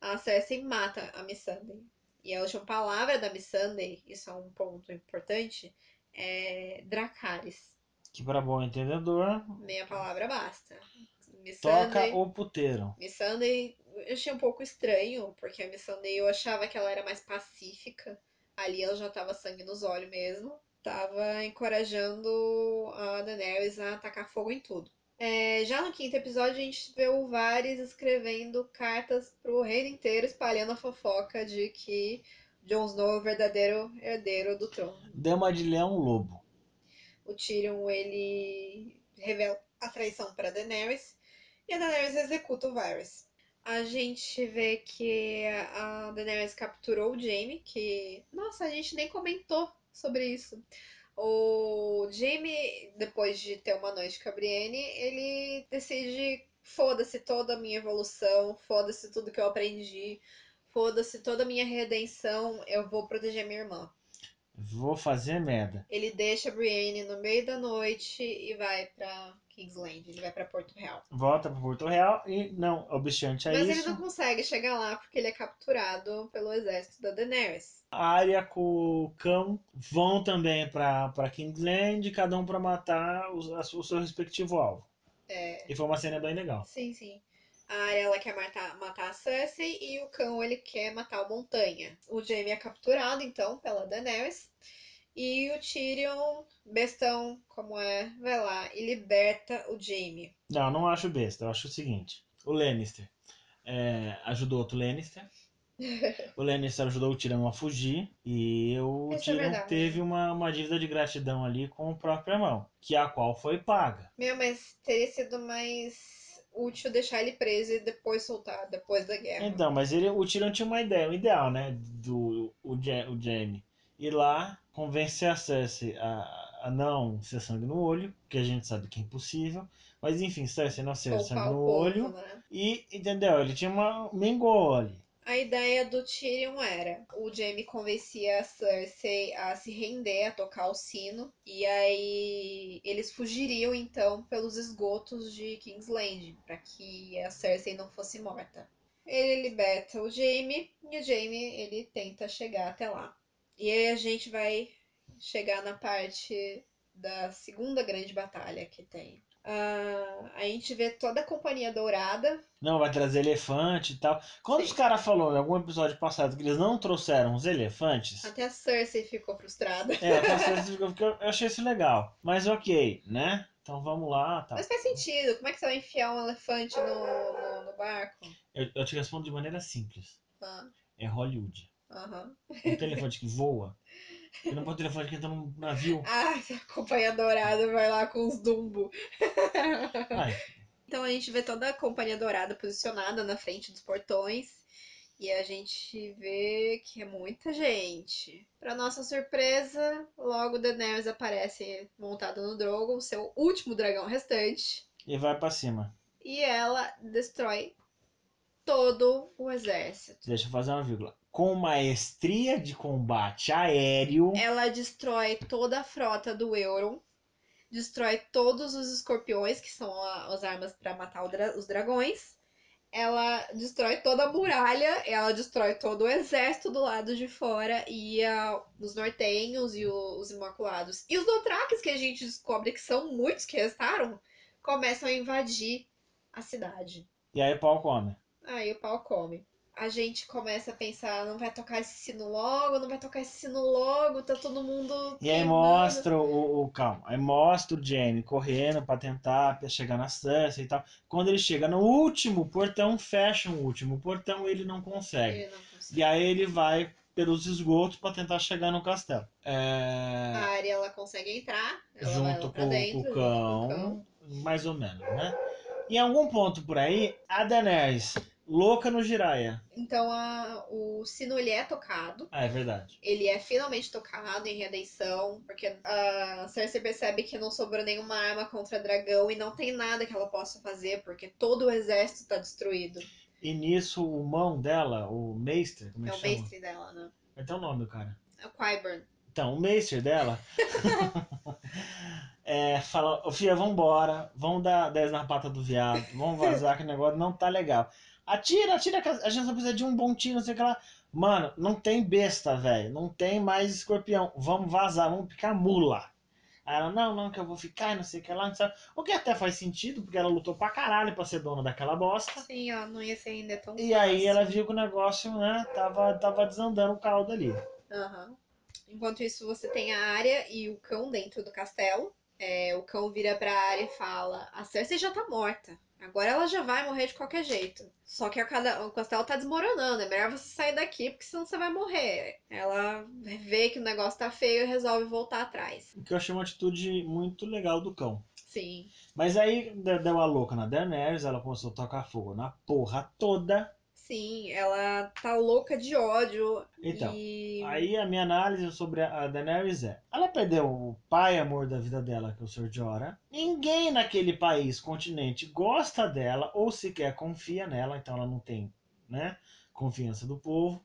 a Cersei mata a Missandei. E a última palavra da Missandei, isso é um ponto importante, é Dracarys. Que para bom entendedor, Meia palavra basta. toca Missandei, o puteiro. Missandei eu achei um pouco estranho, porque a Missandei eu achava que ela era mais pacífica. Ali ela já tava sangue nos olhos mesmo. Tava encorajando a Daenerys a atacar fogo em tudo. É, já no quinto episódio, a gente vê o Varys escrevendo cartas pro reino inteiro, espalhando a fofoca de que Jon Snow é o verdadeiro herdeiro do trono. Dama de leão lobo. O Tyrion, ele revela a traição para Daenerys e a Daenerys executa o Varys. A gente vê que a Daenerys capturou o Jaime, que... Nossa, a gente nem comentou sobre isso. O Jaime, depois de ter uma noite com a Brienne, ele decide foda-se toda a minha evolução, foda-se tudo que eu aprendi, foda-se toda a minha redenção, eu vou proteger minha irmã. Vou fazer merda. Ele deixa a Brienne no meio da noite e vai pra Kingsland, ele vai pra Porto Real. Volta pro Porto Real e não, obstante a Mas isso, ele não consegue chegar lá porque ele é capturado pelo exército da Daenerys. a Arya com o cão vão também pra, pra Kingsland, cada um pra matar os- a o seu respectivo alvo. É, E foi uma cena bem legal. sim, sim. A Arya ela quer matar, matar a Cersei e o cão ele quer matar o Montanha. O Jaime é capturado então pela Daenerys. E o Tyrion, bestão como é, vai lá e liberta o Jaime. Não, não acho besta. Eu acho o seguinte: o Lannister é, ajudou outro Lannister. [LAUGHS] O Lannister ajudou o Tyrion a fugir. E o Isso é Tyrion verdade. teve uma, uma dívida de gratidão ali com a própria mão, que a qual foi paga. Meu, mas teria sido mais útil deixar ele preso e depois soltar, depois da guerra. Então, mas ele, o Tyrion tinha uma ideia, um ideal, né? Do o, Ja- o Jaime. Ir lá, convencer a Cersei a, a não ser sangue no olho, que a gente sabe que é impossível. Mas enfim, Cersei não ser sangue no olho. né? E, entendeu? Ele tinha uma mengou ali. A ideia do Tyrion era: o Jaime convencia a Cersei a se render, a tocar o sino, e aí eles fugiriam então pelos esgotos de Kingsland, para que a Cersei não fosse morta. Ele liberta o Jaime e o Jaime ele tenta chegar até lá. E aí a gente vai chegar na parte da segunda grande batalha que tem. Ah, a gente vê toda a Companhia Dourada Não, vai trazer elefante e tal. Quando Sim. os caras falaram em algum episódio passado que eles não trouxeram os elefantes. Até a Cersei ficou frustrada. É, até Cersei ficou- porque eu eu achei isso legal. Mas ok, né? Então vamos lá, tá. Mas faz sentido. Como é que você vai enfiar um elefante no, no, no barco? Eu, eu te respondo de maneira simples. Ah, É Hollywood. Aham. Não tem elefante que voa. E não pode ter elefante que entra num navio. [LAUGHS] Ah, a Companhia Dourada vai lá com os Dumbo. [LAUGHS] Ai, Então a gente vê toda a Companhia Dourada posicionada na frente dos portões. E a gente vê que é muita gente. Pra nossa surpresa, logo Daenerys aparece montada no Drogon, seu último dragão restante. e vai pra cima. E ela destrói todo o exército. Deixa eu fazer uma vírgula. Com maestria de combate aéreo. Ela destrói toda a frota do Euron. Destrói todos os escorpiões, que são a- as armas pra matar dra- os dragões. Ela destrói toda a muralha. Ela destrói todo o exército do lado de fora. E a- os nortenhos e o- os imaculados. E os Dothrakis, que a gente descobre que são muitos que restaram, começam a invadir a cidade. E aí pau come. Aí o pau come. A gente começa a pensar, não vai tocar esse sino logo, não vai tocar esse sino logo, tá todo mundo. E aí mostra o, o. Calma. Aí mostra o Jaime correndo pra tentar chegar na Cersei e tal. Quando ele chega no último portão, fecha o último portão ele não consegue. Ele não consegue. E aí ele vai pelos esgotos pra tentar chegar no castelo. A É, área ela consegue entrar, ela junto com, dentro, com o junto cão, com o cão. mais ou menos, né? Em algum ponto por aí, a Daenerys, louca no Jiraiya. Então a- o sino ele é tocado, Ah, é verdade. ele é finalmente tocado em redenção, porque a Cersei percebe que não sobrou nenhuma arma contra dragão e não tem nada que ela possa fazer, porque todo o exército tá destruído. E nisso, o mão dela, o Meister, como é É o mestre dela, né? Ter o nome do cara. É o Qyburn. Então, o Meister dela [LAUGHS] é, fala, ô filha, vambora, vamos dar 10 na pata do viado, vamos vazar que o negócio não tá legal. Atira, atira, que a gente só precisa de um bom tiro, não sei o que lá. Mano, não tem besta, velho, não tem mais escorpião, vamos vazar, vamos picar mula. Aí ela, não, não, que eu vou ficar, e não sei o que lá, não sei. O que até faz sentido, porque ela lutou pra caralho pra ser dona daquela bosta. Sim, ó, não ia ser ainda tão E aí fácil. ela viu que o negócio, né, tava, tava desandando o caldo ali. Aham. Enquanto isso, você tem a área e o cão dentro do castelo. É, o cão vira pra área e fala: A Cersei já tá morta. Agora ela já vai morrer de qualquer jeito. Só que cada- o castelo tá desmoronando. É melhor você sair daqui, porque senão você vai morrer. Ela vê que o negócio tá feio e resolve voltar atrás. O que eu achei uma atitude muito legal do cão. Sim. Mas aí de- deu a louca na Daenerys, ela começou a tocar fogo na porra toda. Sim, ela tá louca de ódio. Então, e... Aí a minha análise sobre a Daenerys é: ela perdeu o pai amor da vida dela, que é o Sr. Jorah. Ninguém naquele país, continente, gosta dela ou sequer confia nela, então ela não tem, né, confiança do povo.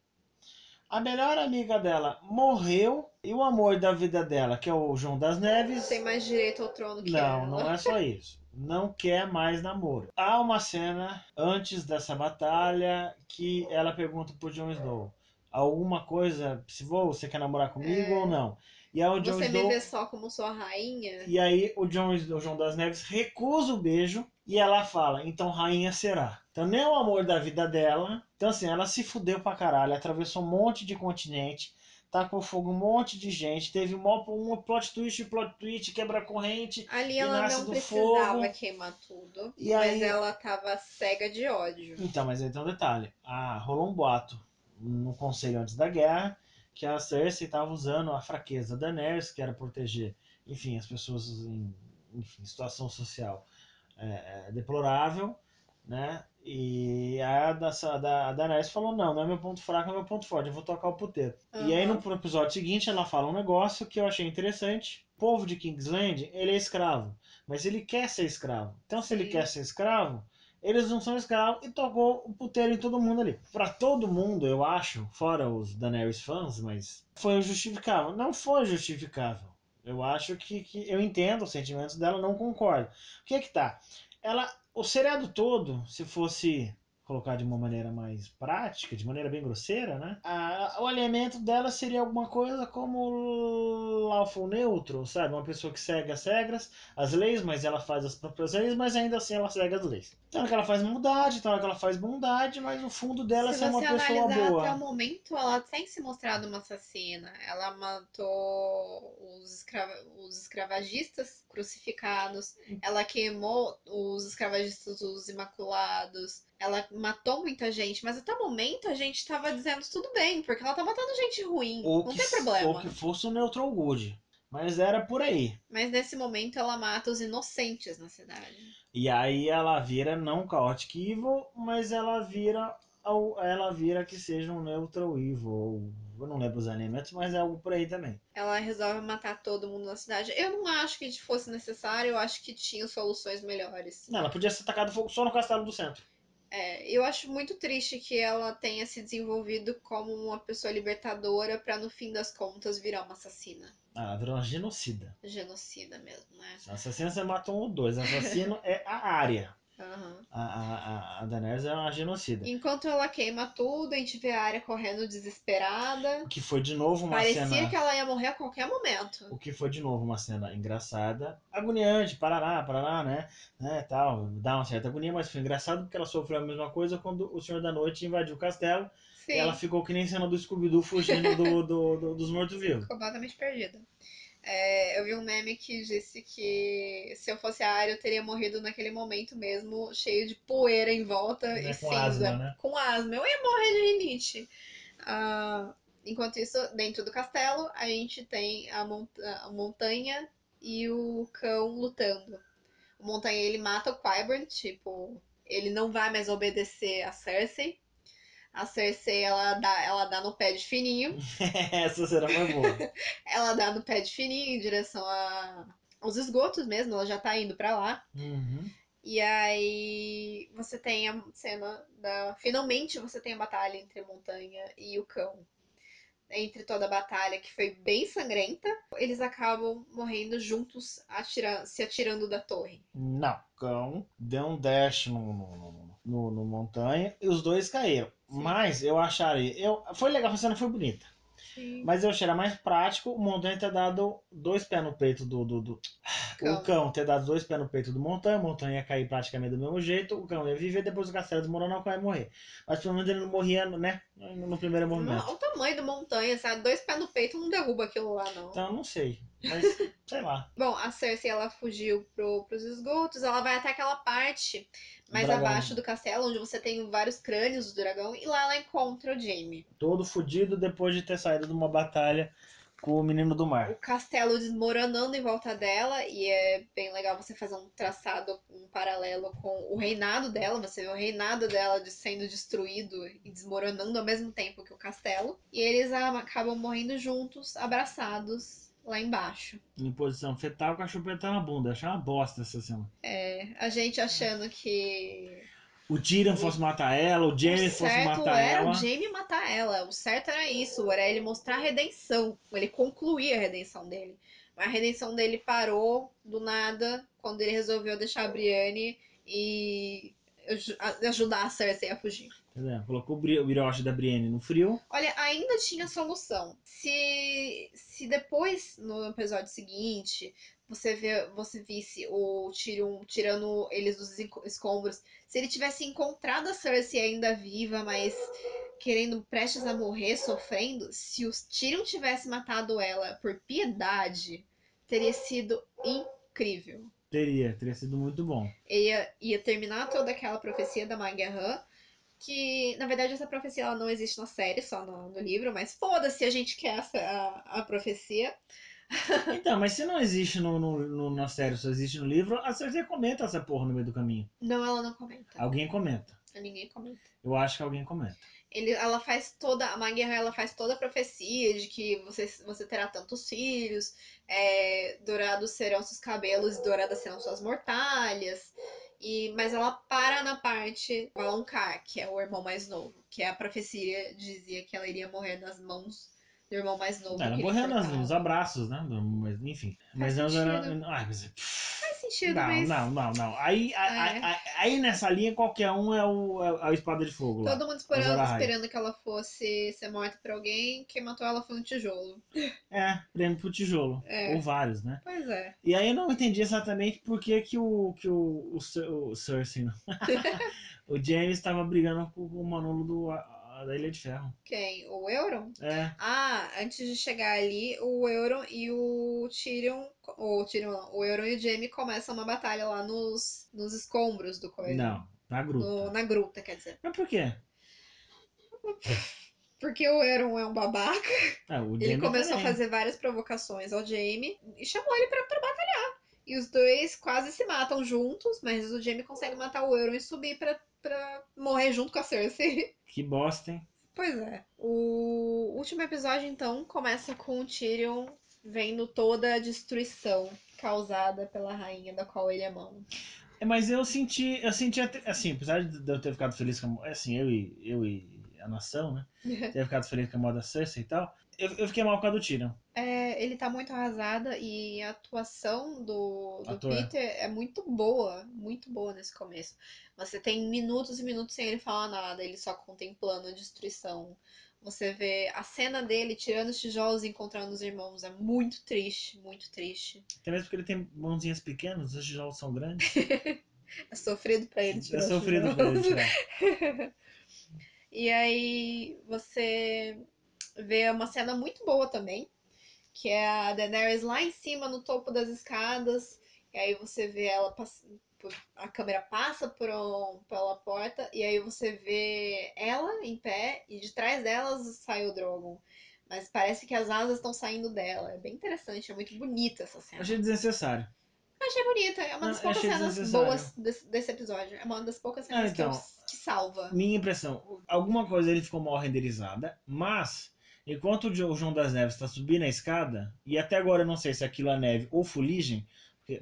A melhor amiga dela morreu e o amor da vida dela, que é o João das Neves, tem mais direito ao trono que Não, ela. não é só isso. Não quer mais namoro. Há uma cena antes dessa batalha que ela pergunta pro Jon Snow alguma coisa, se vou, você quer namorar comigo É. ou não? E aí o Jon Você me Snow vê só como sua rainha? e aí o Jon, o João das Neves recusa o beijo e ela fala, então rainha será. Então nem o amor da vida dela. Então assim, ela se fudeu pra caralho, atravessou um monte de continente, tacou fogo um monte de gente, teve um, um plot twist, plot twist, quebra corrente. Ali E ela nasce não do precisava fogo. queimar tudo. E mas aí- ela tava cega de ódio. Então, mas aí tem um detalhe. Ah, rolou um boato no conselho antes da guerra que a Cersei estava usando a fraqueza da Daenerys, que era proteger, enfim, as pessoas em enfim, situação social é, é, deplorável, né? E a, da, da, a Daenerys falou, não, não é meu ponto fraco, é meu ponto forte, eu vou tocar o puteiro. E aí no episódio seguinte ela fala um negócio que eu achei interessante, povo de Kingsland, ele é escravo. Mas ele quer ser escravo. Então, se ele Sim. quer ser escravo, eles não são escravos e tocou o puteiro em todo mundo ali. Pra todo mundo, eu acho, fora os Daenerys fãs, mas foi justificável. Não foi justificável. Eu acho que, que eu entendo os sentimentos dela, não concordo. O que é que tá? Ela, o seriado todo, se fosse colocar de uma maneira mais prática, de maneira bem grosseira, né? A, o alinhamento dela seria alguma coisa como lawful neutro, sabe? Uma pessoa que segue as regras, as leis, mas ela faz as próprias leis, mas ainda assim ela segue as leis. Então que ela faz maldade, então que ela faz bondade, mas o fundo dela Se é ser uma você pessoa analisar boa. até o momento, ela tem se mostrado uma assassina. Ela matou os, escrava- os escravagistas crucificados. Ela queimou os escravagistas os imaculados. Ela matou muita gente. Mas até o momento a gente tava dizendo tudo bem, porque ela tá matando gente ruim. Ou não que, tem problema. ou que fosse o neutral good. Mas era por aí. Mas nesse momento ela mata os inocentes na cidade. E aí ela vira não chaotic evil, mas ela vira ela vira que seja um neutral evil. ou- Eu não lembro os elementos, mas é algo por aí também. Ela resolve matar todo mundo na cidade. Eu não acho que fosse necessário, eu acho que tinha soluções melhores. Não, ela podia ser tacado fogo só no castelo do centro. É, eu acho muito triste que ela tenha se desenvolvido como uma pessoa libertadora pra no fim das contas virar uma assassina. Ah, ela virou uma genocida. Genocida mesmo, né? Assassino você mata um ou dois. Assassino [LAUGHS] é a área. Aham. A, a, a, Daenerys é uma genocida. Enquanto ela queima tudo, a gente vê a área correndo desesperada. O que foi de novo uma Parecia cena. que ela ia morrer a qualquer momento. O que foi de novo uma cena engraçada, agoniante, parará, parará, né? né tal, dá uma certa agonia, mas foi engraçado porque ela sofreu a mesma coisa quando o Senhor da Noite invadiu o castelo Sim, e ela ficou que nem cena do Scooby-Doo fugindo do, do- do- dos mortos-vivos. completamente perdida. É, eu vi um meme que disse que se eu fosse a Arya, eu teria morrido naquele momento mesmo, cheio de poeira em volta Né, e com cinza. asma, né? Com asma. Eu ia morrer de rinite. Ah, enquanto isso, dentro do castelo, a gente tem a, monta- a montanha e o cão lutando. O montanha, ele mata o Qyburn, tipo, ele não vai mais obedecer a Cersei. A Cersei, ela dá, ela dá no pé de fininho. [LAUGHS] Essa cena foi boa. [LAUGHS] Ela dá no pé de fininho em direção a, aos esgotos mesmo, ela já tá indo pra lá. Uhum. E aí você tem a cena da. Finalmente você tem a batalha entre a montanha e o cão. Entre toda a batalha, que foi bem sangrenta, eles acabam morrendo juntos, atira- se atirando da torre. Não, o cão deu um dash no, no, no, no- no montanha e os dois caíram. Sim. Mas eu acharia. Eu, foi legal, a cena foi bonita. Mas eu acharia mais prático o Montanha ter dado dois pés no peito do. do, do- Cão. O cão ter dado dois pés no peito do Montanha, o Montanha ia cair praticamente do mesmo jeito, o cão ia viver, depois o castelo desmoronar, o cão ia morrer. Mas pelo menos ele não morria, né? No primeiro movimento. Olha o tamanho da montanha, sabe? Dois pés no peito não derruba aquilo lá, não. Então eu não sei. Mas, sei lá. Bom, a Cersei ela fugiu pro, pros esgotos, ela vai até aquela parte mais Dragão. abaixo do castelo, onde você tem vários crânios do dragão, e lá ela encontra o Jaime. Todo fudido depois de ter saído de uma batalha com o menino do O mar. castelo desmoronando em volta dela, e é bem legal você fazer um traçado, um paralelo com o reinado dela, você vê o reinado dela de sendo destruído e desmoronando ao mesmo tempo que o castelo, e eles acabam morrendo juntos, abraçados. Lá embaixo. Em posição fetal com a chupeta na bunda. Achei uma bosta essa cena. É, a gente achando que O Tyrion fosse matar ela, o Jaime fosse matar era ela. o Jaime matar ela. O certo era isso, era ele mostrar a redenção, ele concluir a redenção dele. Mas a redenção dele parou do nada quando ele resolveu deixar a Brienne e ajudar a Cersei a fugir. Entendeu? Colocou o bri- o brioche da Brienne no frio. Olha, ainda tinha solução. Se, se depois, no episódio seguinte, você vê, você visse o Tyrion tirando eles dos escombros, se ele tivesse encontrado a Cersei ainda viva, mas querendo prestes a morrer, sofrendo, se o Tyrion tivesse matado ela por piedade, teria sido incrível. Teria, teria sido muito bom. Ia, ia terminar toda aquela profecia da Magyar que na verdade essa profecia ela não existe na série, só no, no livro, mas foda-se, a gente quer essa, a, a profecia. Então, mas se não existe no, no, no- na série, só existe no livro, a Cersei comenta essa porra no meio do caminho. Não, ela não comenta. Alguém comenta. Ninguém comenta. Eu acho que alguém comenta. Ele, ela faz toda, a Maggie ela faz toda a profecia de que você, você terá tantos filhos, é, dourados serão seus cabelos e douradas serão suas mortalhas. E, mas ela para na parte Valonqar, que é o irmão mais novo, que é a profecia dizia que ela iria morrer nas mãos do irmão mais novo. Ela morreu nos, abraços, né? Mas, enfim. Mas não era. sentido. Ai, mas. Faz sentido, Não, mas não, não, não. Aí, a- É. a- a- aí nessa linha qualquer um é o, é a espada de fogo lá. todo mundo esperando, Azor Ahai. esperando que ela fosse ser morta por alguém, quem matou ela foi um tijolo. É, prêmio pro tijolo. É. Ou vários, né? Pois é. E aí eu não entendi exatamente por que, que o. que o, o, o Cersei, [LAUGHS] [LAUGHS] o James estava brigando com o Manolo do, a- da Ilha de Ferro. Quem? O Euron? É. Ah, antes de chegar ali, o Euron e o Tyrion, o Tyrion não, o Euron e o Jaime começam uma batalha lá nos, nos escombros do coisa. Não, na gruta. No- na gruta, quer dizer. Mas por quê? [LAUGHS] Porque o Euron é um babaca. Ah, o Ele começou também. a fazer várias provocações ao Jaime e chamou ele pra, pra batalhar. E os dois quase se matam juntos, mas o Jaime consegue matar o Euron e subir pra, pra morrer junto com a Cersei. [LAUGHS] Que bosta, hein? Pois é. O último episódio, então, começa com o Tyrion vendo toda a destruição causada pela rainha da qual ele é mão. É, mas eu senti, eu senti até- assim, apesar de eu ter ficado feliz com a, assim, eu e, eu e a nação, né? [LAUGHS] Ter ficado feliz com a moda Cersei e tal. Eu, eu fiquei mal com a do Tyrion. É, ele tá muito arrasada e a atuação do, do Ator. Peter é muito boa, muito boa nesse começo. Você tem minutos e minutos sem ele falar nada, ele só contemplando a destruição. Você vê a cena dele tirando os tijolos e encontrando os irmãos. É muito triste, muito triste. Até mesmo porque ele tem mãozinhas pequenas, os tijolos são grandes. [LAUGHS] É sofrido pra ele tirar É sofrido pra ele tirar. [LAUGHS] E aí você vê uma cena muito boa também, que é a Daenerys lá em cima no topo das escadas, e aí você vê ela a câmera passa por um- pela porta e aí você vê ela em pé e de trás delas sai o Drogon. Mas parece que as asas estão saindo dela. É bem interessante, é muito bonita essa cena. Achei desnecessário. Achei bonita, é uma das poucas cenas boas desse, desse episódio. É uma das poucas cenas Ah, então. que, eu- que salva. Minha impressão, alguma coisa ele ficou mal renderizada, mas enquanto o Jo- o João das Neves está subindo a escada, e até agora eu não sei se aquilo é neve ou fuligem,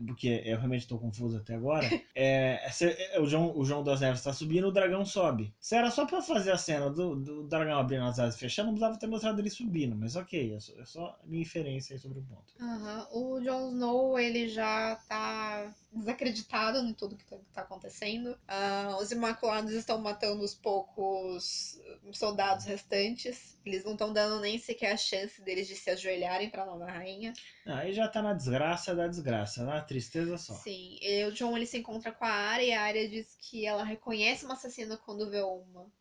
porque, eu realmente estou confuso até agora, [LAUGHS] é, se- é, o, João, o João das Neves está subindo, o dragão sobe. Se era só para fazer a cena do, do dragão abrindo as asas e fechando, não precisava ter mostrado ele subindo, mas ok, é só, é só minha inferência aí sobre o ponto. Aham. O Jon Snow, ele já tá desacreditado em tudo que tá, que tá acontecendo. Ah, os Imaculados estão matando os poucos soldados restantes. Eles não estão dando nem sequer a chance deles de se ajoelharem pra nova rainha. Ah, Aí já tá na desgraça da desgraça, na tristeza só. Sim, e o Jon ele se encontra com a Arya e a Arya diz que ela reconhece uma assassina quando vê uma.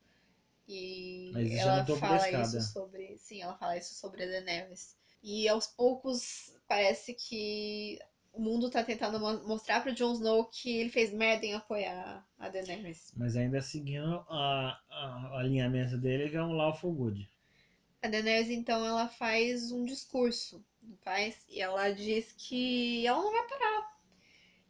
E Mas ela fala isso sobre. Sim, ela fala isso sobre a Daenerys. E aos poucos parece que o mundo tá tentando mo- mostrar pro Jon Snow que ele fez merda em apoiar a Daenerys. Mas ainda seguindo a, a- o alinhamento dele, que é um lawful good. A Daenerys, então, ela faz um discurso, faz? E ela diz que ela não vai parar.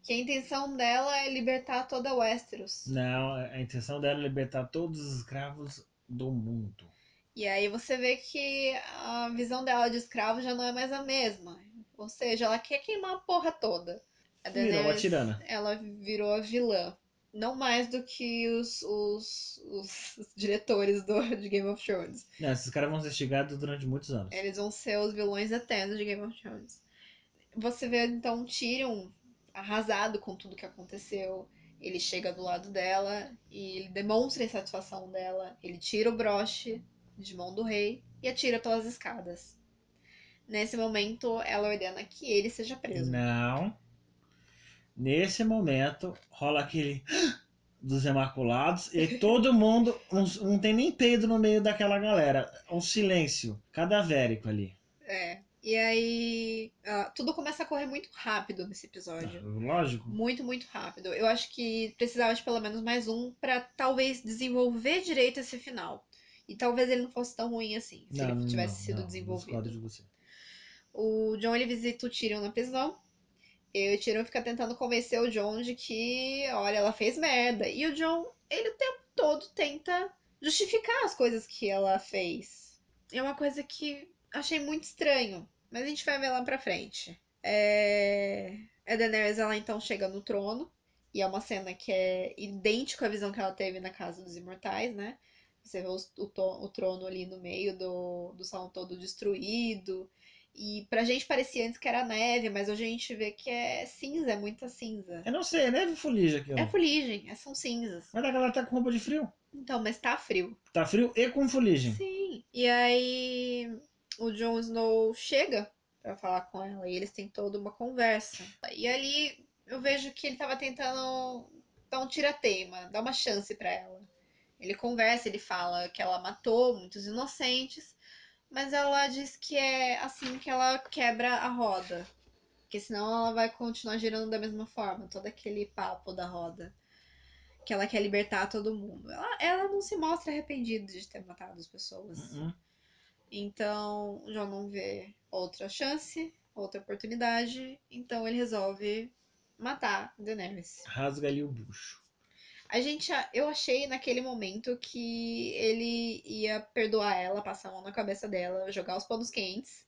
Que a intenção dela é libertar toda Westeros. Não, a intenção dela é libertar todos os escravos do mundo. E aí você vê que a visão dela de escravo já não é mais a mesma. Ou seja, ela quer queimar a porra toda. A Virou a tirana. ela virou a vilã. Não mais do que os, os, os diretores do, [LAUGHS] de Game of Thrones. Não, esses caras vão ser xingados durante muitos anos. Eles vão ser os vilões eternos de Game of Thrones. Você vê então Tyrion arrasado com tudo que aconteceu. Ele chega do lado dela e ele demonstra a insatisfação dela. Ele tira o broche de mão do rei e atira pelas escadas. Nesse momento, ela ordena que ele seja preso. Não. Nesse momento, rola aquele [GASPS] dos Imaculados e aí todo mundo. Não, não tem nem peido no meio daquela galera. Um silêncio cadavérico ali. É. E aí, ah, tudo começa a correr muito rápido nesse episódio. Lógico. Muito, muito rápido. Eu acho que precisava de pelo menos mais um pra talvez desenvolver direito esse final. E talvez ele não fosse tão ruim assim, se ele tivesse sido não, desenvolvido. de você. O John ele visita o Tyrion na prisão. E o Tyrion fica tentando convencer o John de que, olha, ela fez merda. E o John, ele o tempo todo tenta justificar as coisas que ela fez. É uma coisa que achei muito estranho, mas a gente vai ver lá pra frente. É... A Daenerys, ela então chega no trono, e é uma cena que é idêntica à visão que ela teve na Casa dos Imortais, né? Você vê o, o, o trono ali no meio do, do salão todo destruído. E pra gente parecia antes que era neve, mas hoje a gente vê que é cinza, é muita cinza. Eu não sei, é neve ou fuligem aquilo? É fuligem, é, são cinzas. Mas a galera tá com roupa de frio. Então, mas tá frio. Tá frio e com fuligem. Sim. E aí o Jon Snow chega pra falar com ela e eles têm toda uma conversa. E ali eu vejo que ele tava tentando dar um tira-teima, dar uma chance para ela. Ele conversa, ele fala que ela matou muitos inocentes, mas ela diz que é assim que ela quebra a roda. Porque senão ela vai continuar girando da mesma forma, todo aquele papo da roda. Que ela quer libertar todo mundo. Ela, ela não se mostra arrependida de ter matado as pessoas. Uhum. Então, já não vê outra chance, outra oportunidade. Então ele resolve matar Daenerys. Rasga ali o bucho. A gente, eu achei naquele momento que ele ia perdoar ela, passar a mão na cabeça dela, jogar os panos quentes.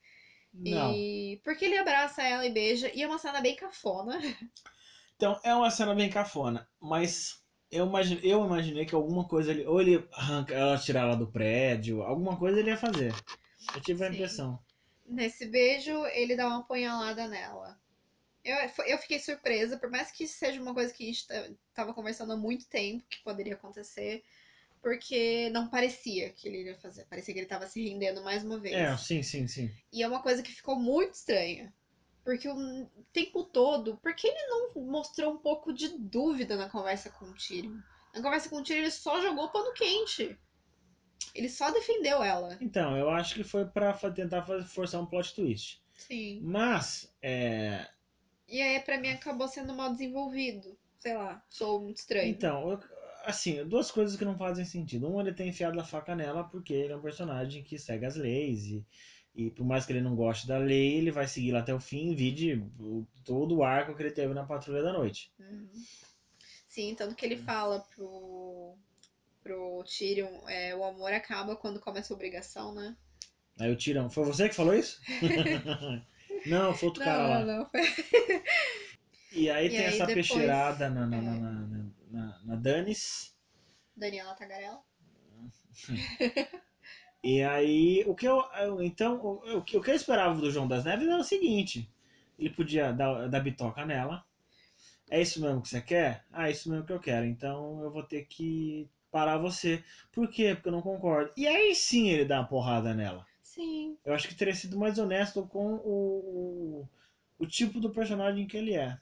Não. E porque ele abraça ela e beija, e é uma cena bem cafona. Então, é uma cena bem cafona, mas eu imaginei, eu imaginei que alguma coisa ele. Ou ele arranca ela, tirar ela do prédio, alguma coisa ele ia fazer. Eu tive a Sim. impressão. Nesse beijo, ele dá uma apunhalada nela. Eu, eu fiquei surpresa, por mais que seja uma coisa que a gente tava conversando há muito tempo que poderia acontecer, porque não parecia que ele iria fazer. Parecia que ele tava se rendendo mais uma vez. É, sim, sim, sim. E é uma coisa que ficou muito estranha. Porque o tempo todo, por que ele não mostrou um pouco de dúvida na conversa com o Tyrion? Na conversa com o Tyrion, ele só jogou pano quente. Ele só defendeu ela. Então, eu acho que foi pra fa- tentar fazer, forçar um plot twist. Sim. Mas, é. E aí, pra mim, acabou sendo mal desenvolvido. Sei lá, sou muito estranho. Então, eu- assim, duas coisas que não fazem sentido. Um, ele tem enfiado a faca nela porque ele é um personagem que segue as leis e, e por mais que ele não goste da lei, ele vai seguir lá até o fim, vide todo o arco que ele teve na Patrulha da Noite. Uhum. Sim, tanto que ele fala pro, pro Tyrion, é, o amor acaba quando começa a obrigação, né? Aí o Tirão, foi você que falou isso? [LAUGHS] não, foi outro cara lá. não, não. Foi... E aí E tem aí essa depois- peixeirada na, na, é. na, na, na, na Danis. Daniela Tagarela. [LAUGHS] E aí, o que eu. então, o, o que eu esperava do João das Neves era o seguinte: ele podia dar, dar bitoca nela. É isso mesmo que você quer? Ah, é isso mesmo que eu quero. Então eu vou ter que parar você. Por quê? Porque eu não concordo. E aí sim ele dá uma porrada nela. Sim. Eu acho que teria sido mais honesto com o, o, o tipo do personagem que ele é.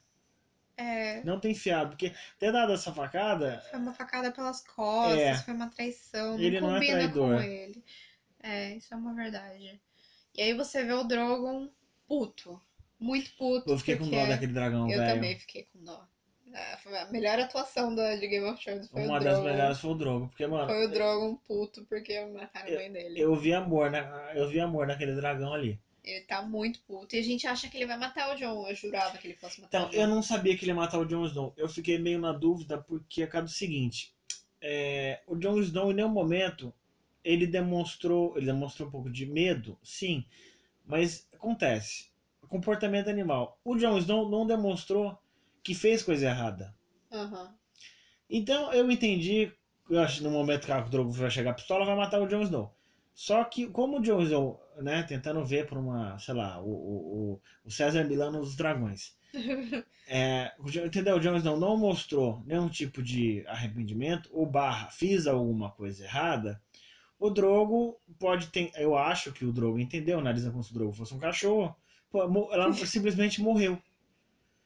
É, Não tem fiado. Porque ter dado essa facada. foi uma facada pelas costas, É. foi uma traição, Ele não não é combina traidor. com ele. É, isso é uma verdade. E aí você vê o Drogon puto. Muito puto. Eu fiquei com dó daquele dragão, Eu velho. também fiquei com dó. É, a melhor atuação da, de Game of Thrones foi Uma o das melhores foi o Drogo. Porque, mano. Foi o Drogon puto porque mataram a mãe dele. Eu vi amor, na, eu vi amor naquele dragão ali. Ele tá muito puto. E a gente acha que ele vai matar o Jon. Eu jurava que ele fosse matar Então, o Jon. eu não sabia que ele ia matar o Jon Snow. Eu fiquei meio na dúvida porque é causa do seguinte. é, o Jon Snow em nenhum momento ele demonstrou, ele demonstrou um pouco de medo, sim, mas acontece. Comportamento animal. O Jon Snow não demonstrou que fez coisa errada. Aham. Então eu entendi, eu acho que no momento que a Drogo vai chegar a pistola, vai matar o Jon Snow. Só que, como o Jon Snow, né, tentando ver por uma, sei lá, o, o, o- o César Milano dos Dragões. [LAUGHS] É, o entendeu? O Jon Snow não mostrou nenhum tipo de arrependimento, ou barra, fiz alguma coisa errada. O Drogo pode ter. Eu acho que o Drogo entendeu, analisando como se o Drogo fosse um cachorro. Pô, ela [LAUGHS] simplesmente morreu.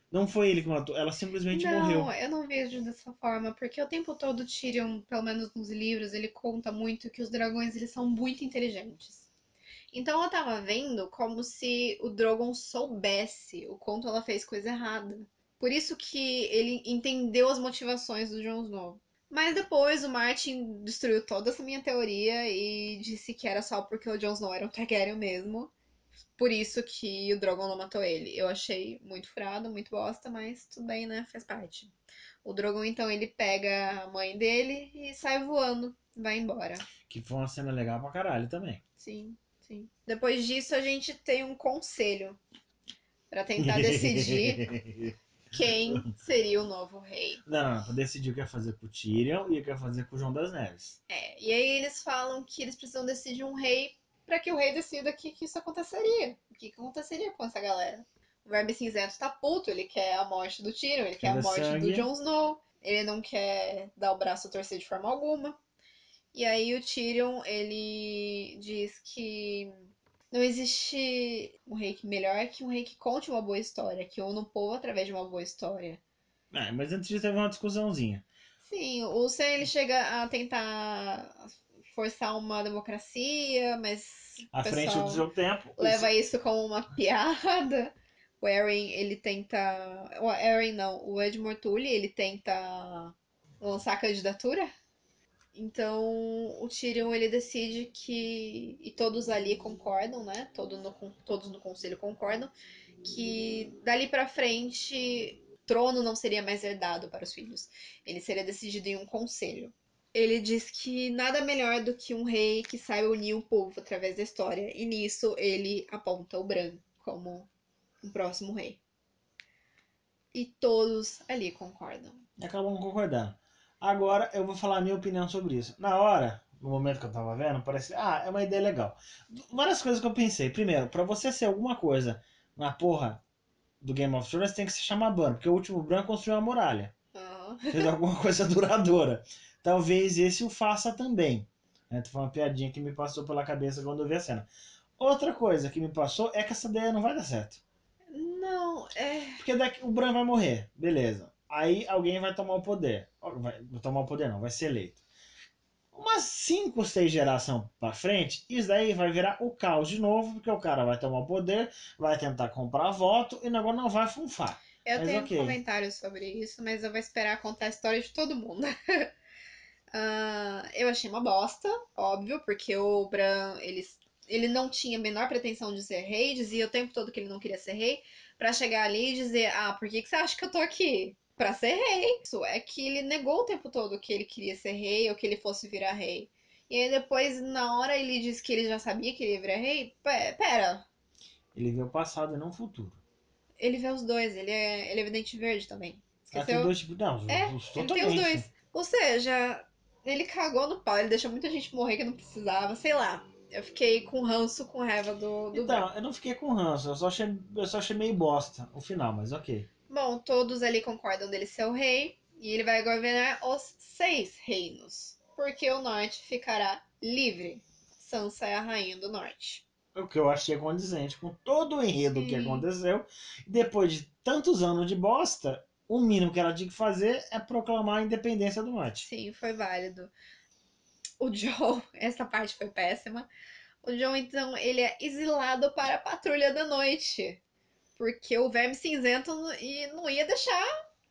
Não foi ele que matou, ela simplesmente não, morreu. eu não vejo dessa forma, porque o tempo todo Tyrion, pelo menos nos livros, ele conta muito que os dragões eles são muito inteligentes. Então eu tava vendo como se o Drogon soubesse o quanto ela fez coisa errada. Por isso que ele entendeu as motivações do Jon Snow. Mas depois o Martin destruiu toda essa minha teoria e disse que era só porque o Jon Snow era um Targaryen mesmo. Por isso que o Drogon não matou ele. Eu achei muito furado, muito bosta, mas tudo bem, né? Faz parte. O Drogon, então, ele pega a mãe dele e sai voando, vai embora. Que foi uma cena legal pra caralho também. Sim, sim. Depois disso, a gente tem um conselho pra tentar decidir [LAUGHS] quem seria o novo rei. Não, não, não, pra decidir o que ia fazer com o Tyrion e o que ia fazer com o João das Neves. É, e aí eles falam que eles precisam decidir um rei pra que o rei decida que, que isso aconteceria. O que, que aconteceria com essa galera. O Verme Cinzento tá puto, ele quer a morte do Tyrion, ele quer a morte sangue. do Jon Snow, ele não quer dar o braço a torcer de forma alguma. E aí o Tyrion, ele diz que não existe um rei que melhor que um rei que conte uma boa história, que une o povo através de uma boa história. É, mas antes disso teve uma discussãozinha. Sim, o Sam ele chega a tentar forçar uma democracia, mas À frente do seu tempo. leva isso como uma [LAUGHS] piada. O Eren, ele tenta. O Eren não, o Edmure Tully, ele tenta lançar a candidatura. Então o Tyrion ele decide que. E todos ali concordam, né? Todo no, todos no conselho concordam. Que dali pra frente trono não seria mais herdado para os filhos. Ele seria decidido em um conselho. Ele diz que nada melhor do que um rei que saiba unir o povo através da história. E nisso ele aponta o Bran como um próximo rei. E todos ali concordam. Acabam concordando. Agora eu vou falar a minha opinião sobre isso. Na hora, no momento que eu tava vendo, parece. Ah, é uma ideia legal. Várias coisas que eu pensei. Primeiro, pra você ser alguma coisa na porra do Game of Thrones, tem que se chamar Bran, porque o último Bran construiu uma muralha. Fez alguma [LAUGHS] coisa duradoura. Talvez esse o faça também. Né? Foi uma piadinha que me passou pela cabeça quando eu vi a cena. Outra coisa que me passou é que essa ideia não vai dar certo. não, é. Porque daqui, o Bran vai morrer, beleza. Aí alguém vai tomar o poder. Vai vai tomar o poder não, vai ser eleito. Umas 5, 6 geração pra frente, isso daí vai virar o caos de novo, porque o cara vai tomar o poder, vai tentar comprar voto e o negócio não vai funfar. Eu Mas tenho ok. comentários sobre isso, mas eu vou esperar contar a história de todo mundo. [LAUGHS] Ah, eu achei uma bosta, óbvio, porque o Bran, ele, ele não tinha a menor pretensão de ser rei, dizia o tempo todo que ele não queria ser rei, pra chegar ali e dizer, ah, por que, que você acha que eu tô aqui? Pra ser rei. Isso é que ele negou o tempo todo que ele queria ser rei ou que ele fosse virar rei. E aí depois, na hora, ele disse que ele já sabia que ele ia virar rei. Pe- Pera, Ele vê o passado e não o futuro. Ele vê os dois, ele é, ele é vidente verde também. Ah, tem Esqueceu? dois tipos. Não, os- É, os Ele tem os dois. Ou seja, ele cagou no pau, ele deixou muita gente morrer que não precisava, sei lá. Eu fiquei com ranço, com raiva do, do Bran. Então, eu não fiquei com ranço, eu só, achei, eu só achei meio bosta o final, mas ok. Bom, todos ali concordam dele ser o rei, e ele vai governar os seis reinos, porque o norte ficará livre. Sansa é a rainha do norte. O que eu achei condizente com todo o enredo que Sim. aconteceu. E depois de tantos anos de bosta, o mínimo que ela tinha que fazer é proclamar a independência do norte. Sim, foi válido. O Joe, [LAUGHS] essa parte foi péssima. O Joe, então, ele é exilado para a patrulha da noite. Porque o verme cinzento e não ia deixar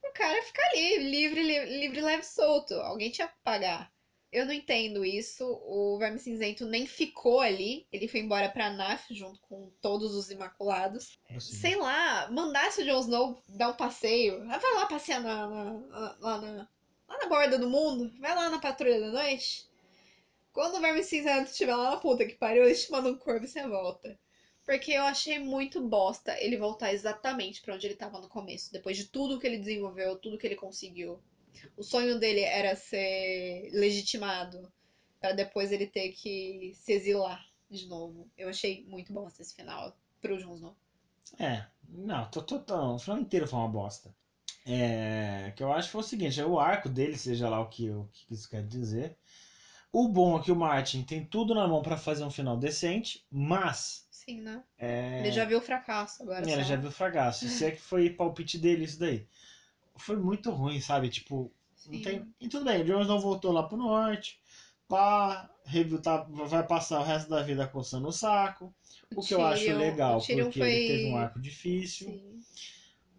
o cara ficar ali, livre, li- livre, leve, solto. Alguém tinha que pagar. Eu não entendo isso. O verme cinzento nem ficou ali. Ele foi embora pra Naf junto com todos os Imaculados. Assim. Sei lá, mandasse o Jon Snow dar um passeio. Vai lá passear na, na- na- lá, na, lá na borda do mundo. Vai lá na patrulha da noite. Quando o Verme Cinzento estiver lá na puta que pariu, ele te manda um corvo e você volta. Porque eu achei muito bosta ele voltar exatamente pra onde ele tava no começo. Depois de tudo que ele desenvolveu, tudo que ele conseguiu. O sonho dele era ser legitimado. Pra depois ele ter que se exilar de novo. Eu achei muito bosta esse final pro Jon Snow. É, não, tô, tô, tô, o final inteiro foi uma bosta. É, que eu acho que foi o seguinte, o arco dele, seja lá o que, o que isso quer dizer. O bom é que o Martin tem tudo na mão pra fazer um final decente, mas Sim, né? é, Ele já viu o fracasso agora. ele só. já viu o fracasso. Se é que foi palpite dele isso daí. Foi muito ruim, sabe? Tipo, não tem. E tudo bem, o Jones não voltou lá pro norte. Pá, tá, vai passar o resto da vida coçando o saco. O que eu acho Tyrion- legal, o Tyrion porque foi... ele teve um arco difícil. Sim.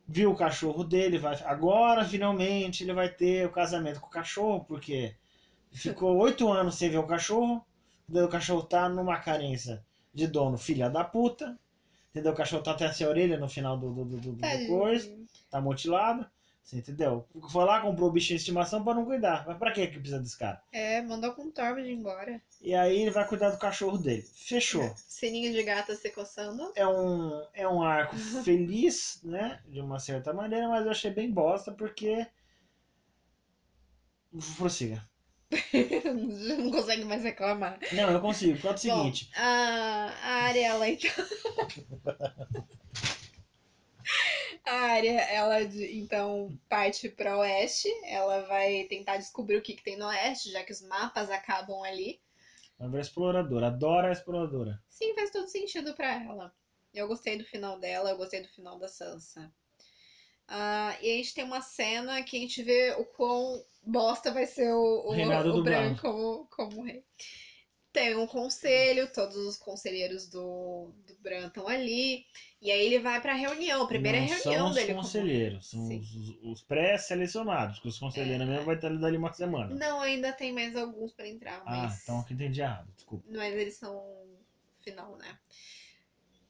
Viu o cachorro dele, vai. Agora, finalmente, ele vai ter o casamento com o cachorro, porque ficou [LAUGHS] oito anos sem ver o cachorro. Daí o cachorro tá numa carência de dono filha da puta. Entendeu? O cachorro tá até sem a orelha no final do, do, do, do- do coisa tá mutilado. Você entendeu? Foi lá, comprou o bichinho de estimação pra não cuidar. Mas pra que que precisa desse cara? É, mandou com o Torvald embora. E aí ele vai cuidar do cachorro dele. Fechou. Sininho de gata se coçando. É um, é um arco [LAUGHS] feliz, né? De uma certa maneira, mas eu achei bem bosta porque. Prossiga. [LAUGHS] não consegue mais reclamar. Não, eu consigo. Conta o Bom, seguinte. a, a área, ela então. [LAUGHS] a área, ela então parte para oeste. Ela vai tentar descobrir o que, que tem no oeste, já que os mapas acabam ali. Ela é exploradora. Adora a exploradora. Sim, faz todo sentido pra ela. Eu gostei do final dela, eu gostei do final da Sansa. Ah, e a gente tem uma cena que a gente vê o quão bosta vai ser o, o, o do Bran Bran. como, como rei. Tem um conselho, todos os conselheiros do, do Bran estão ali. E aí ele vai pra reunião, a primeira Não reunião são os dele. como- conselheiros, são Sim. os, os- os pré-selecionados, que os conselheiros É. mesmo vai estar ali dali uma semana. Não, ainda tem mais alguns pra entrar, ah, mas. então aqui entendi errado, desculpa. Mas eles são final, né?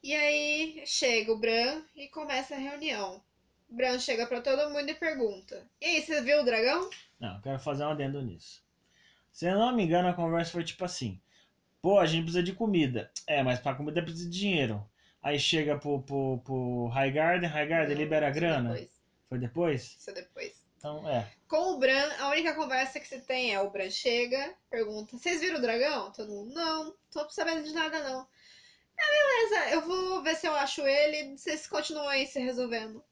E aí chega o Bran e começa a reunião. O Bran chega pra todo mundo e pergunta: E aí, você viu o dragão? Não, eu quero fazer um adendo nisso. Se eu não me engano, a conversa foi tipo assim: pô, a gente precisa de comida. É, mas pra comida precisa de dinheiro. Aí chega pro, pro, pro Highgarden, Highgarden Não, libera a grana. Depois, Foi depois? isso é depois. Então, é. Com o Bran, a única conversa que você tem é o Bran chega, pergunta: Vocês viram o dragão? Todo mundo: Não, tô sabendo de nada não. Ah, beleza, eu vou ver se eu acho ele, vocês continuam aí se resolvendo.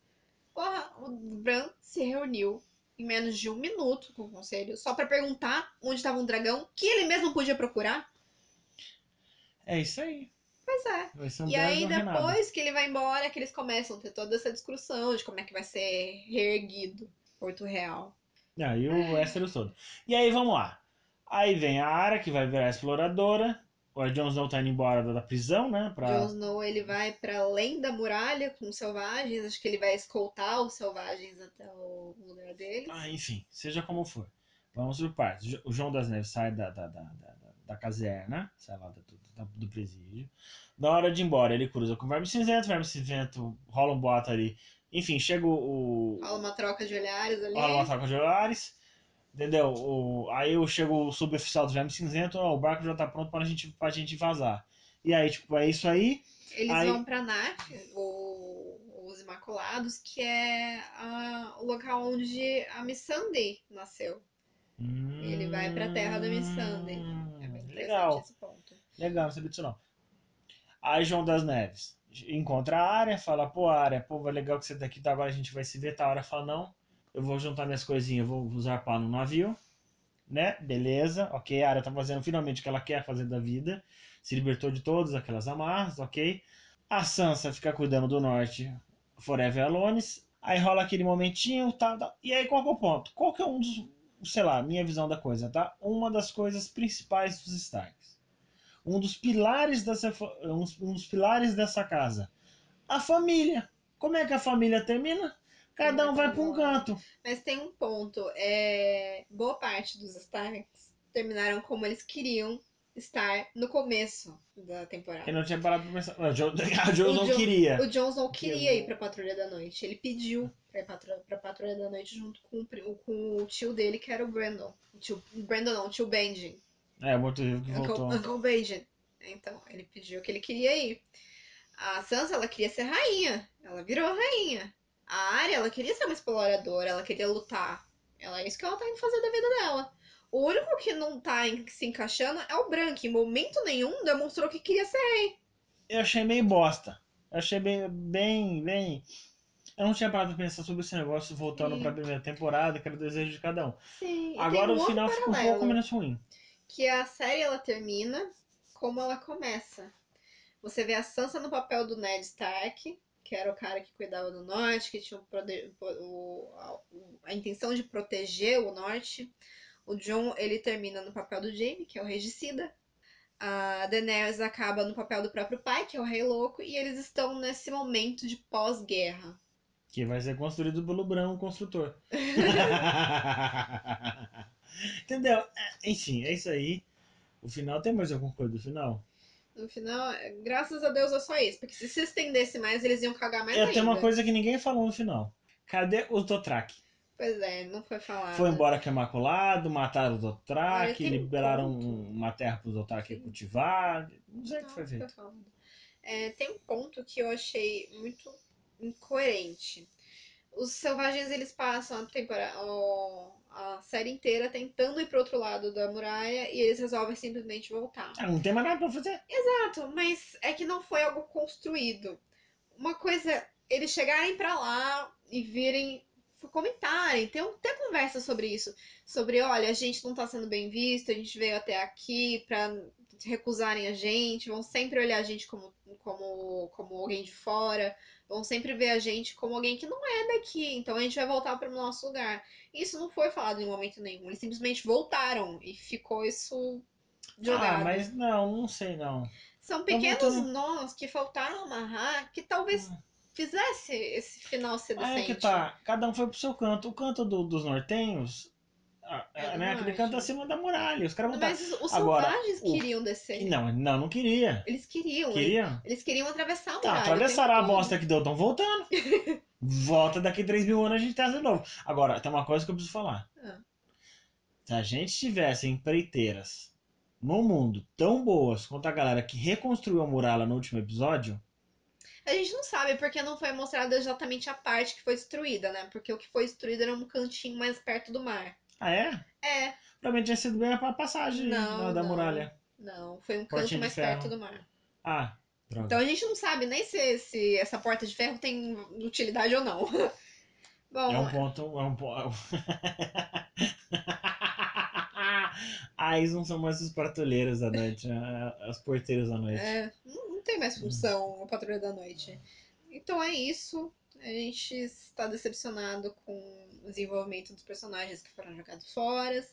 Porra, o Bran se reuniu em menos de um minuto com o conselho só pra perguntar onde estava um dragão que ele mesmo podia procurar. É isso aí. Pois é. Um E aí, depois que ele vai embora, que eles começam a ter toda essa discussão de como é que vai ser reerguido Porto Real. Ah, e o Westeros todo. E aí, vamos lá. Aí vem a Arya, que vai virar exploradora. O Jon Snow tá indo embora da da prisão, né? Pra... Jon Snow ele vai para além da muralha com os selvagens. Acho que ele vai escoltar os selvagens até o lugar deles. Ah, enfim, seja como for. Vamos por partes. O João das Neves sai da, da, da, da, da- caserna, sai lá do, do, presídio. Na hora de ir embora, ele cruza com o Verme Cinzento, o Verme Cinzento rola um boato ali. Enfim, chega o. Rola uma troca de olhares ali. rola uma troca de olhares. Entendeu? O, aí eu chego o suboficial do Verme Cinzento, ó, o barco já tá pronto pra gente, pra gente vazar. E aí, tipo, é isso aí. Eles Aí- vão pra Naf, o- os Imaculados, que é a- o local onde a Missandei nasceu. Ele vai pra terra da Missandei. É Legal. Legal, não sabia disso não. Aí João das Neves encontra a área, fala, pô, área, pô, vai legal que você tá aqui, tá, agora a gente vai se ver, tá? A área fala, não, eu vou juntar minhas coisinhas, vou usar pá no navio, né? Beleza, ok, a área tá fazendo finalmente o que ela quer fazer da vida, se libertou de todas aquelas amarras, ok? A Sansa fica cuidando do norte, Forever Alone, aí rola aquele momentinho, tá, tá, e aí qual que é o ponto? Qual que é um dos, sei lá, minha visão da coisa, tá? Uma das coisas principais dos Starks um dos pilares dessa um, um dos pilares dessa casa. A família. Como é que a família termina? Cada um vai para um canto. Mas tem um ponto. É... Boa parte dos Starks terminaram como eles queriam estar no começo da temporada. Eu não tinha parado pra pensar. A Jo, a jo O não Jo- queria. O Jon Snow queria Eu- ir pra Patrulha da Noite. Ele pediu pra ir pra, Patrulha da Noite junto com, o com o tio dele, que era o Brandon. O tio, Brandon não, o tio Benjen. É, o morto-vivo que Uncle, voltou. Uncle Benjen. Então, ele pediu que ele queria ir. A Sansa, ela queria ser rainha. Ela virou rainha. A Arya, ela queria ser uma exploradora, ela queria lutar. Ela é isso que ela tá indo fazer da vida dela. O único que não tá se encaixando é o Bran, que em momento nenhum demonstrou que queria ser Eu achei meio bosta. Eu achei bem, bem, bem. Eu não tinha parado pra pensar sobre esse negócio voltando Sim. pra primeira temporada, que era o desejo de cada um. Sim. Agora um o final ficou um pouco menos ruim. que a série ela termina como ela começa. Você vê a Sansa no papel do Ned Stark, que era o cara que cuidava do norte, que tinha o a, a intenção de proteger o norte. O John, ele termina no papel do Jaime, que é o regicida. A Daenerys acaba no papel do próprio pai, que é o Rei Louco, e eles estão nesse momento de pós-guerra. Que vai ser construído pelo Bran, o construtor. [LAUGHS] Entendeu? É, Enfim, é isso aí. O final, tem mais alguma coisa do final? No final, é- graças a Deus é só isso, porque se se estendesse mais, eles iam cagar mais É, ainda. tem uma coisa que ninguém falou no final. Cadê os Dothraki? Pois é, não foi falado. Foi embora que é maculado, mataram os Olha, Dothraki, liberaram um- uma terra para os Dothraki Sim. cultivar. Não sei o que foi feito. É, tem um ponto que eu achei muito incoerente. Os selvagens eles passam a, tempora- o- a série inteira tentando ir pro outro lado da muralha e eles resolvem simplesmente voltar. Ah, não tem mais nada pra fazer. Exato, mas é que não foi algo construído. Uma coisa, eles chegarem pra lá e virem comentarem, ter, ter conversa sobre isso, sobre, olha, a gente não tá sendo bem visto, a gente veio até aqui pra recusarem a gente, vão sempre olhar a gente como, como, como alguém de fora, vão sempre ver a gente como alguém que não é daqui, então a gente vai voltar para o nosso lugar. Isso não foi falado em momento nenhum, eles simplesmente voltaram e ficou isso jogado. Ah, mas não, não sei não. São pequenos nós que faltaram amarrar que talvez fizesse esse final ser decente. Aí é que tá, cada um foi pro seu canto. O canto do- dos nortenhos, É né, aquele canto acima da muralha. Os caras botaram. Mas os Agora, selvagens o- queriam descer. Não, não, não queria. Eles queriam. Queria? Eles queriam atravessar a Tá, muralha. atravessaram o a bosta que deu, estão voltando. [LAUGHS] Volta daqui 3 mil anos a gente testa de novo. Agora, tem uma coisa que eu preciso falar. Ah. Se a gente tivesse empreiteiras no mundo tão boas quanto a galera que reconstruiu a muralha no último episódio, A gente não sabe porque não foi mostrada exatamente a parte que foi destruída, né? Porque o que foi destruído era um cantinho mais perto do mar. ah é? É, Provavelmente tinha sido bem a passagem Não, da, da não. muralha. não, foi um Portinha canto mais ferro. perto do mar. Ah, droga. Então a gente não sabe nem se, se essa porta de ferro tem utilidade ou não. [LAUGHS] Bom, É um ponto. É um ponto. [LAUGHS] [LAUGHS] ah, eles não são mais os patrulheiros da noite, as porteiras da noite. É, não, tem mais função a Patrulha da Noite. Então é isso. A gente está decepcionado com o desenvolvimento dos personagens que foram jogados fora,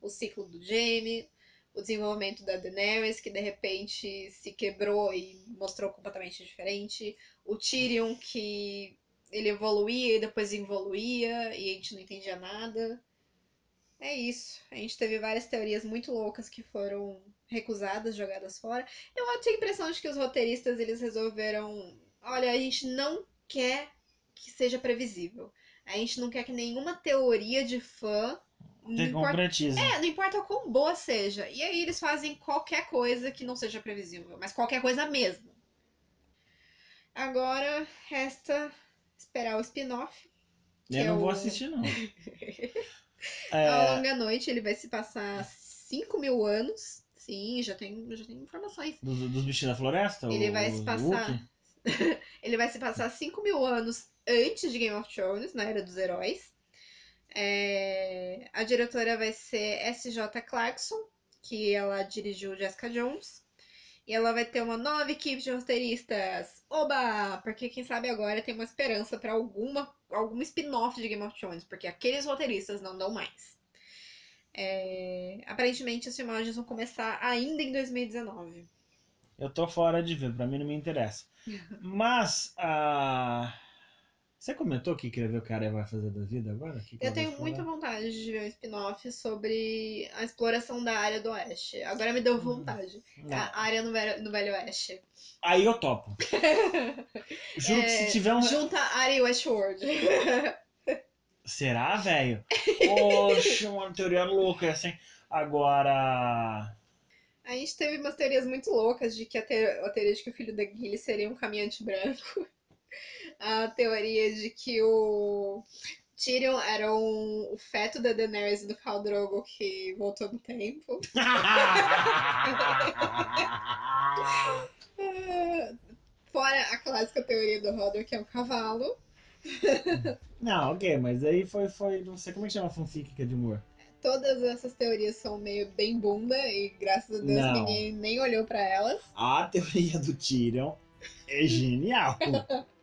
o ciclo do Jaime, o desenvolvimento da Daenerys, que de repente se quebrou e mostrou completamente diferente, o Tyrion, que ele evoluía e depois involuía e a gente não entendia nada. É isso. A gente teve várias teorias muito loucas que foram recusadas, jogadas fora. Eu tenho a impressão de que os roteiristas eles resolveram, olha, a gente não quer que seja previsível. A gente não quer que nenhuma teoria de fã não importa, é, não importa quão boa seja. E aí eles fazem qualquer coisa que não seja previsível, mas qualquer coisa mesmo. Agora resta esperar o spin-off. Eu é não vou o- assistir, não. [LAUGHS] A É, Longa Noite, ele vai se passar 5 mil anos. Sim, já tem, já tem informações. dos, dos bichinhos da floresta? Ele o- vai se passar. [LAUGHS] Ele vai se passar 5 mil anos antes de Game of Thrones, na Era dos Heróis. É, A diretora vai ser S.J. Clarkson, que ela dirigiu Jessica Jones. E ela vai ter uma nova equipe de roteiristas. Oba! Porque quem sabe agora tem uma esperança pra alguma algum spin-off de Game of Thrones, porque aqueles roteiristas não dão mais. É, Aparentemente as filmagens vão começar ainda em 2019. Eu tô fora de ver, pra mim não me interessa. [LAUGHS] Mas, ah, você comentou que queria ver o que a Arya vai fazer da vida agora? Que que Eu tenho muita vontade de ver um spin-off sobre a exploração da área do Oeste. Agora me deu vontade. Não. A área no Velho, no Velho Oeste. Aí eu topo. [LAUGHS] Juro que É, se tiver um. Junta área e Westworld. [LAUGHS] Será, velho? Poxa, uma teoria louca hein? Agora. A gente teve umas teorias muito loucas de que a, te- a teoria de que o filho da Gilly seria um caminhante branco. A teoria de que o Tyrion era um, o feto da Daenerys do Khal Drogo que voltou no tempo. [LAUGHS] Fora a clássica teoria do Hodor, que é um cavalo. Não, ok, mas aí foi, foi. Não sei como é que chama a fanfic que é de humor. Todas essas teorias são meio bem bunda e graças a Deus Não. ninguém nem olhou pra elas. A teoria do Tyrion é genial. [LAUGHS]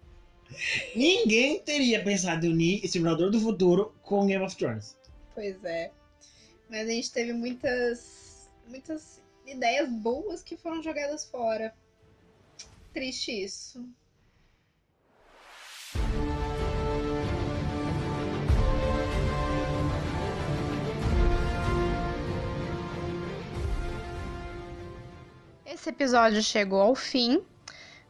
Ninguém teria pensado em unir Exterminador do Futuro com Game of Thrones. Pois é. Mas a gente teve muitas muitas ideias boas que foram jogadas fora. Triste isso. Esse episódio chegou ao fim.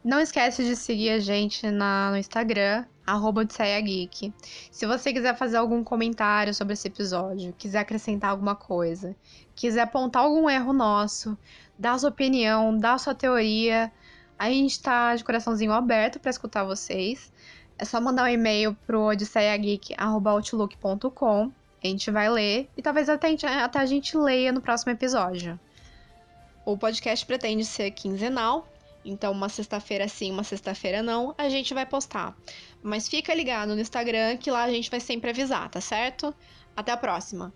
Não esquece de seguir a gente na, no Instagram, arroba Geek. Se você quiser fazer algum comentário sobre esse episódio, quiser acrescentar alguma coisa, quiser apontar algum erro nosso, dar sua opinião, dar sua teoria, a gente tá de coraçãozinho aberto para escutar vocês. É só mandar um e-mail pro odisseiageek.outlook.com. A gente vai ler e talvez até, até a gente leia no próximo episódio. O podcast pretende ser quinzenal, então uma sexta-feira sim, uma sexta-feira não, a gente vai postar. Mas fica ligado no Instagram que lá a gente vai sempre avisar, tá certo? Até a próxima!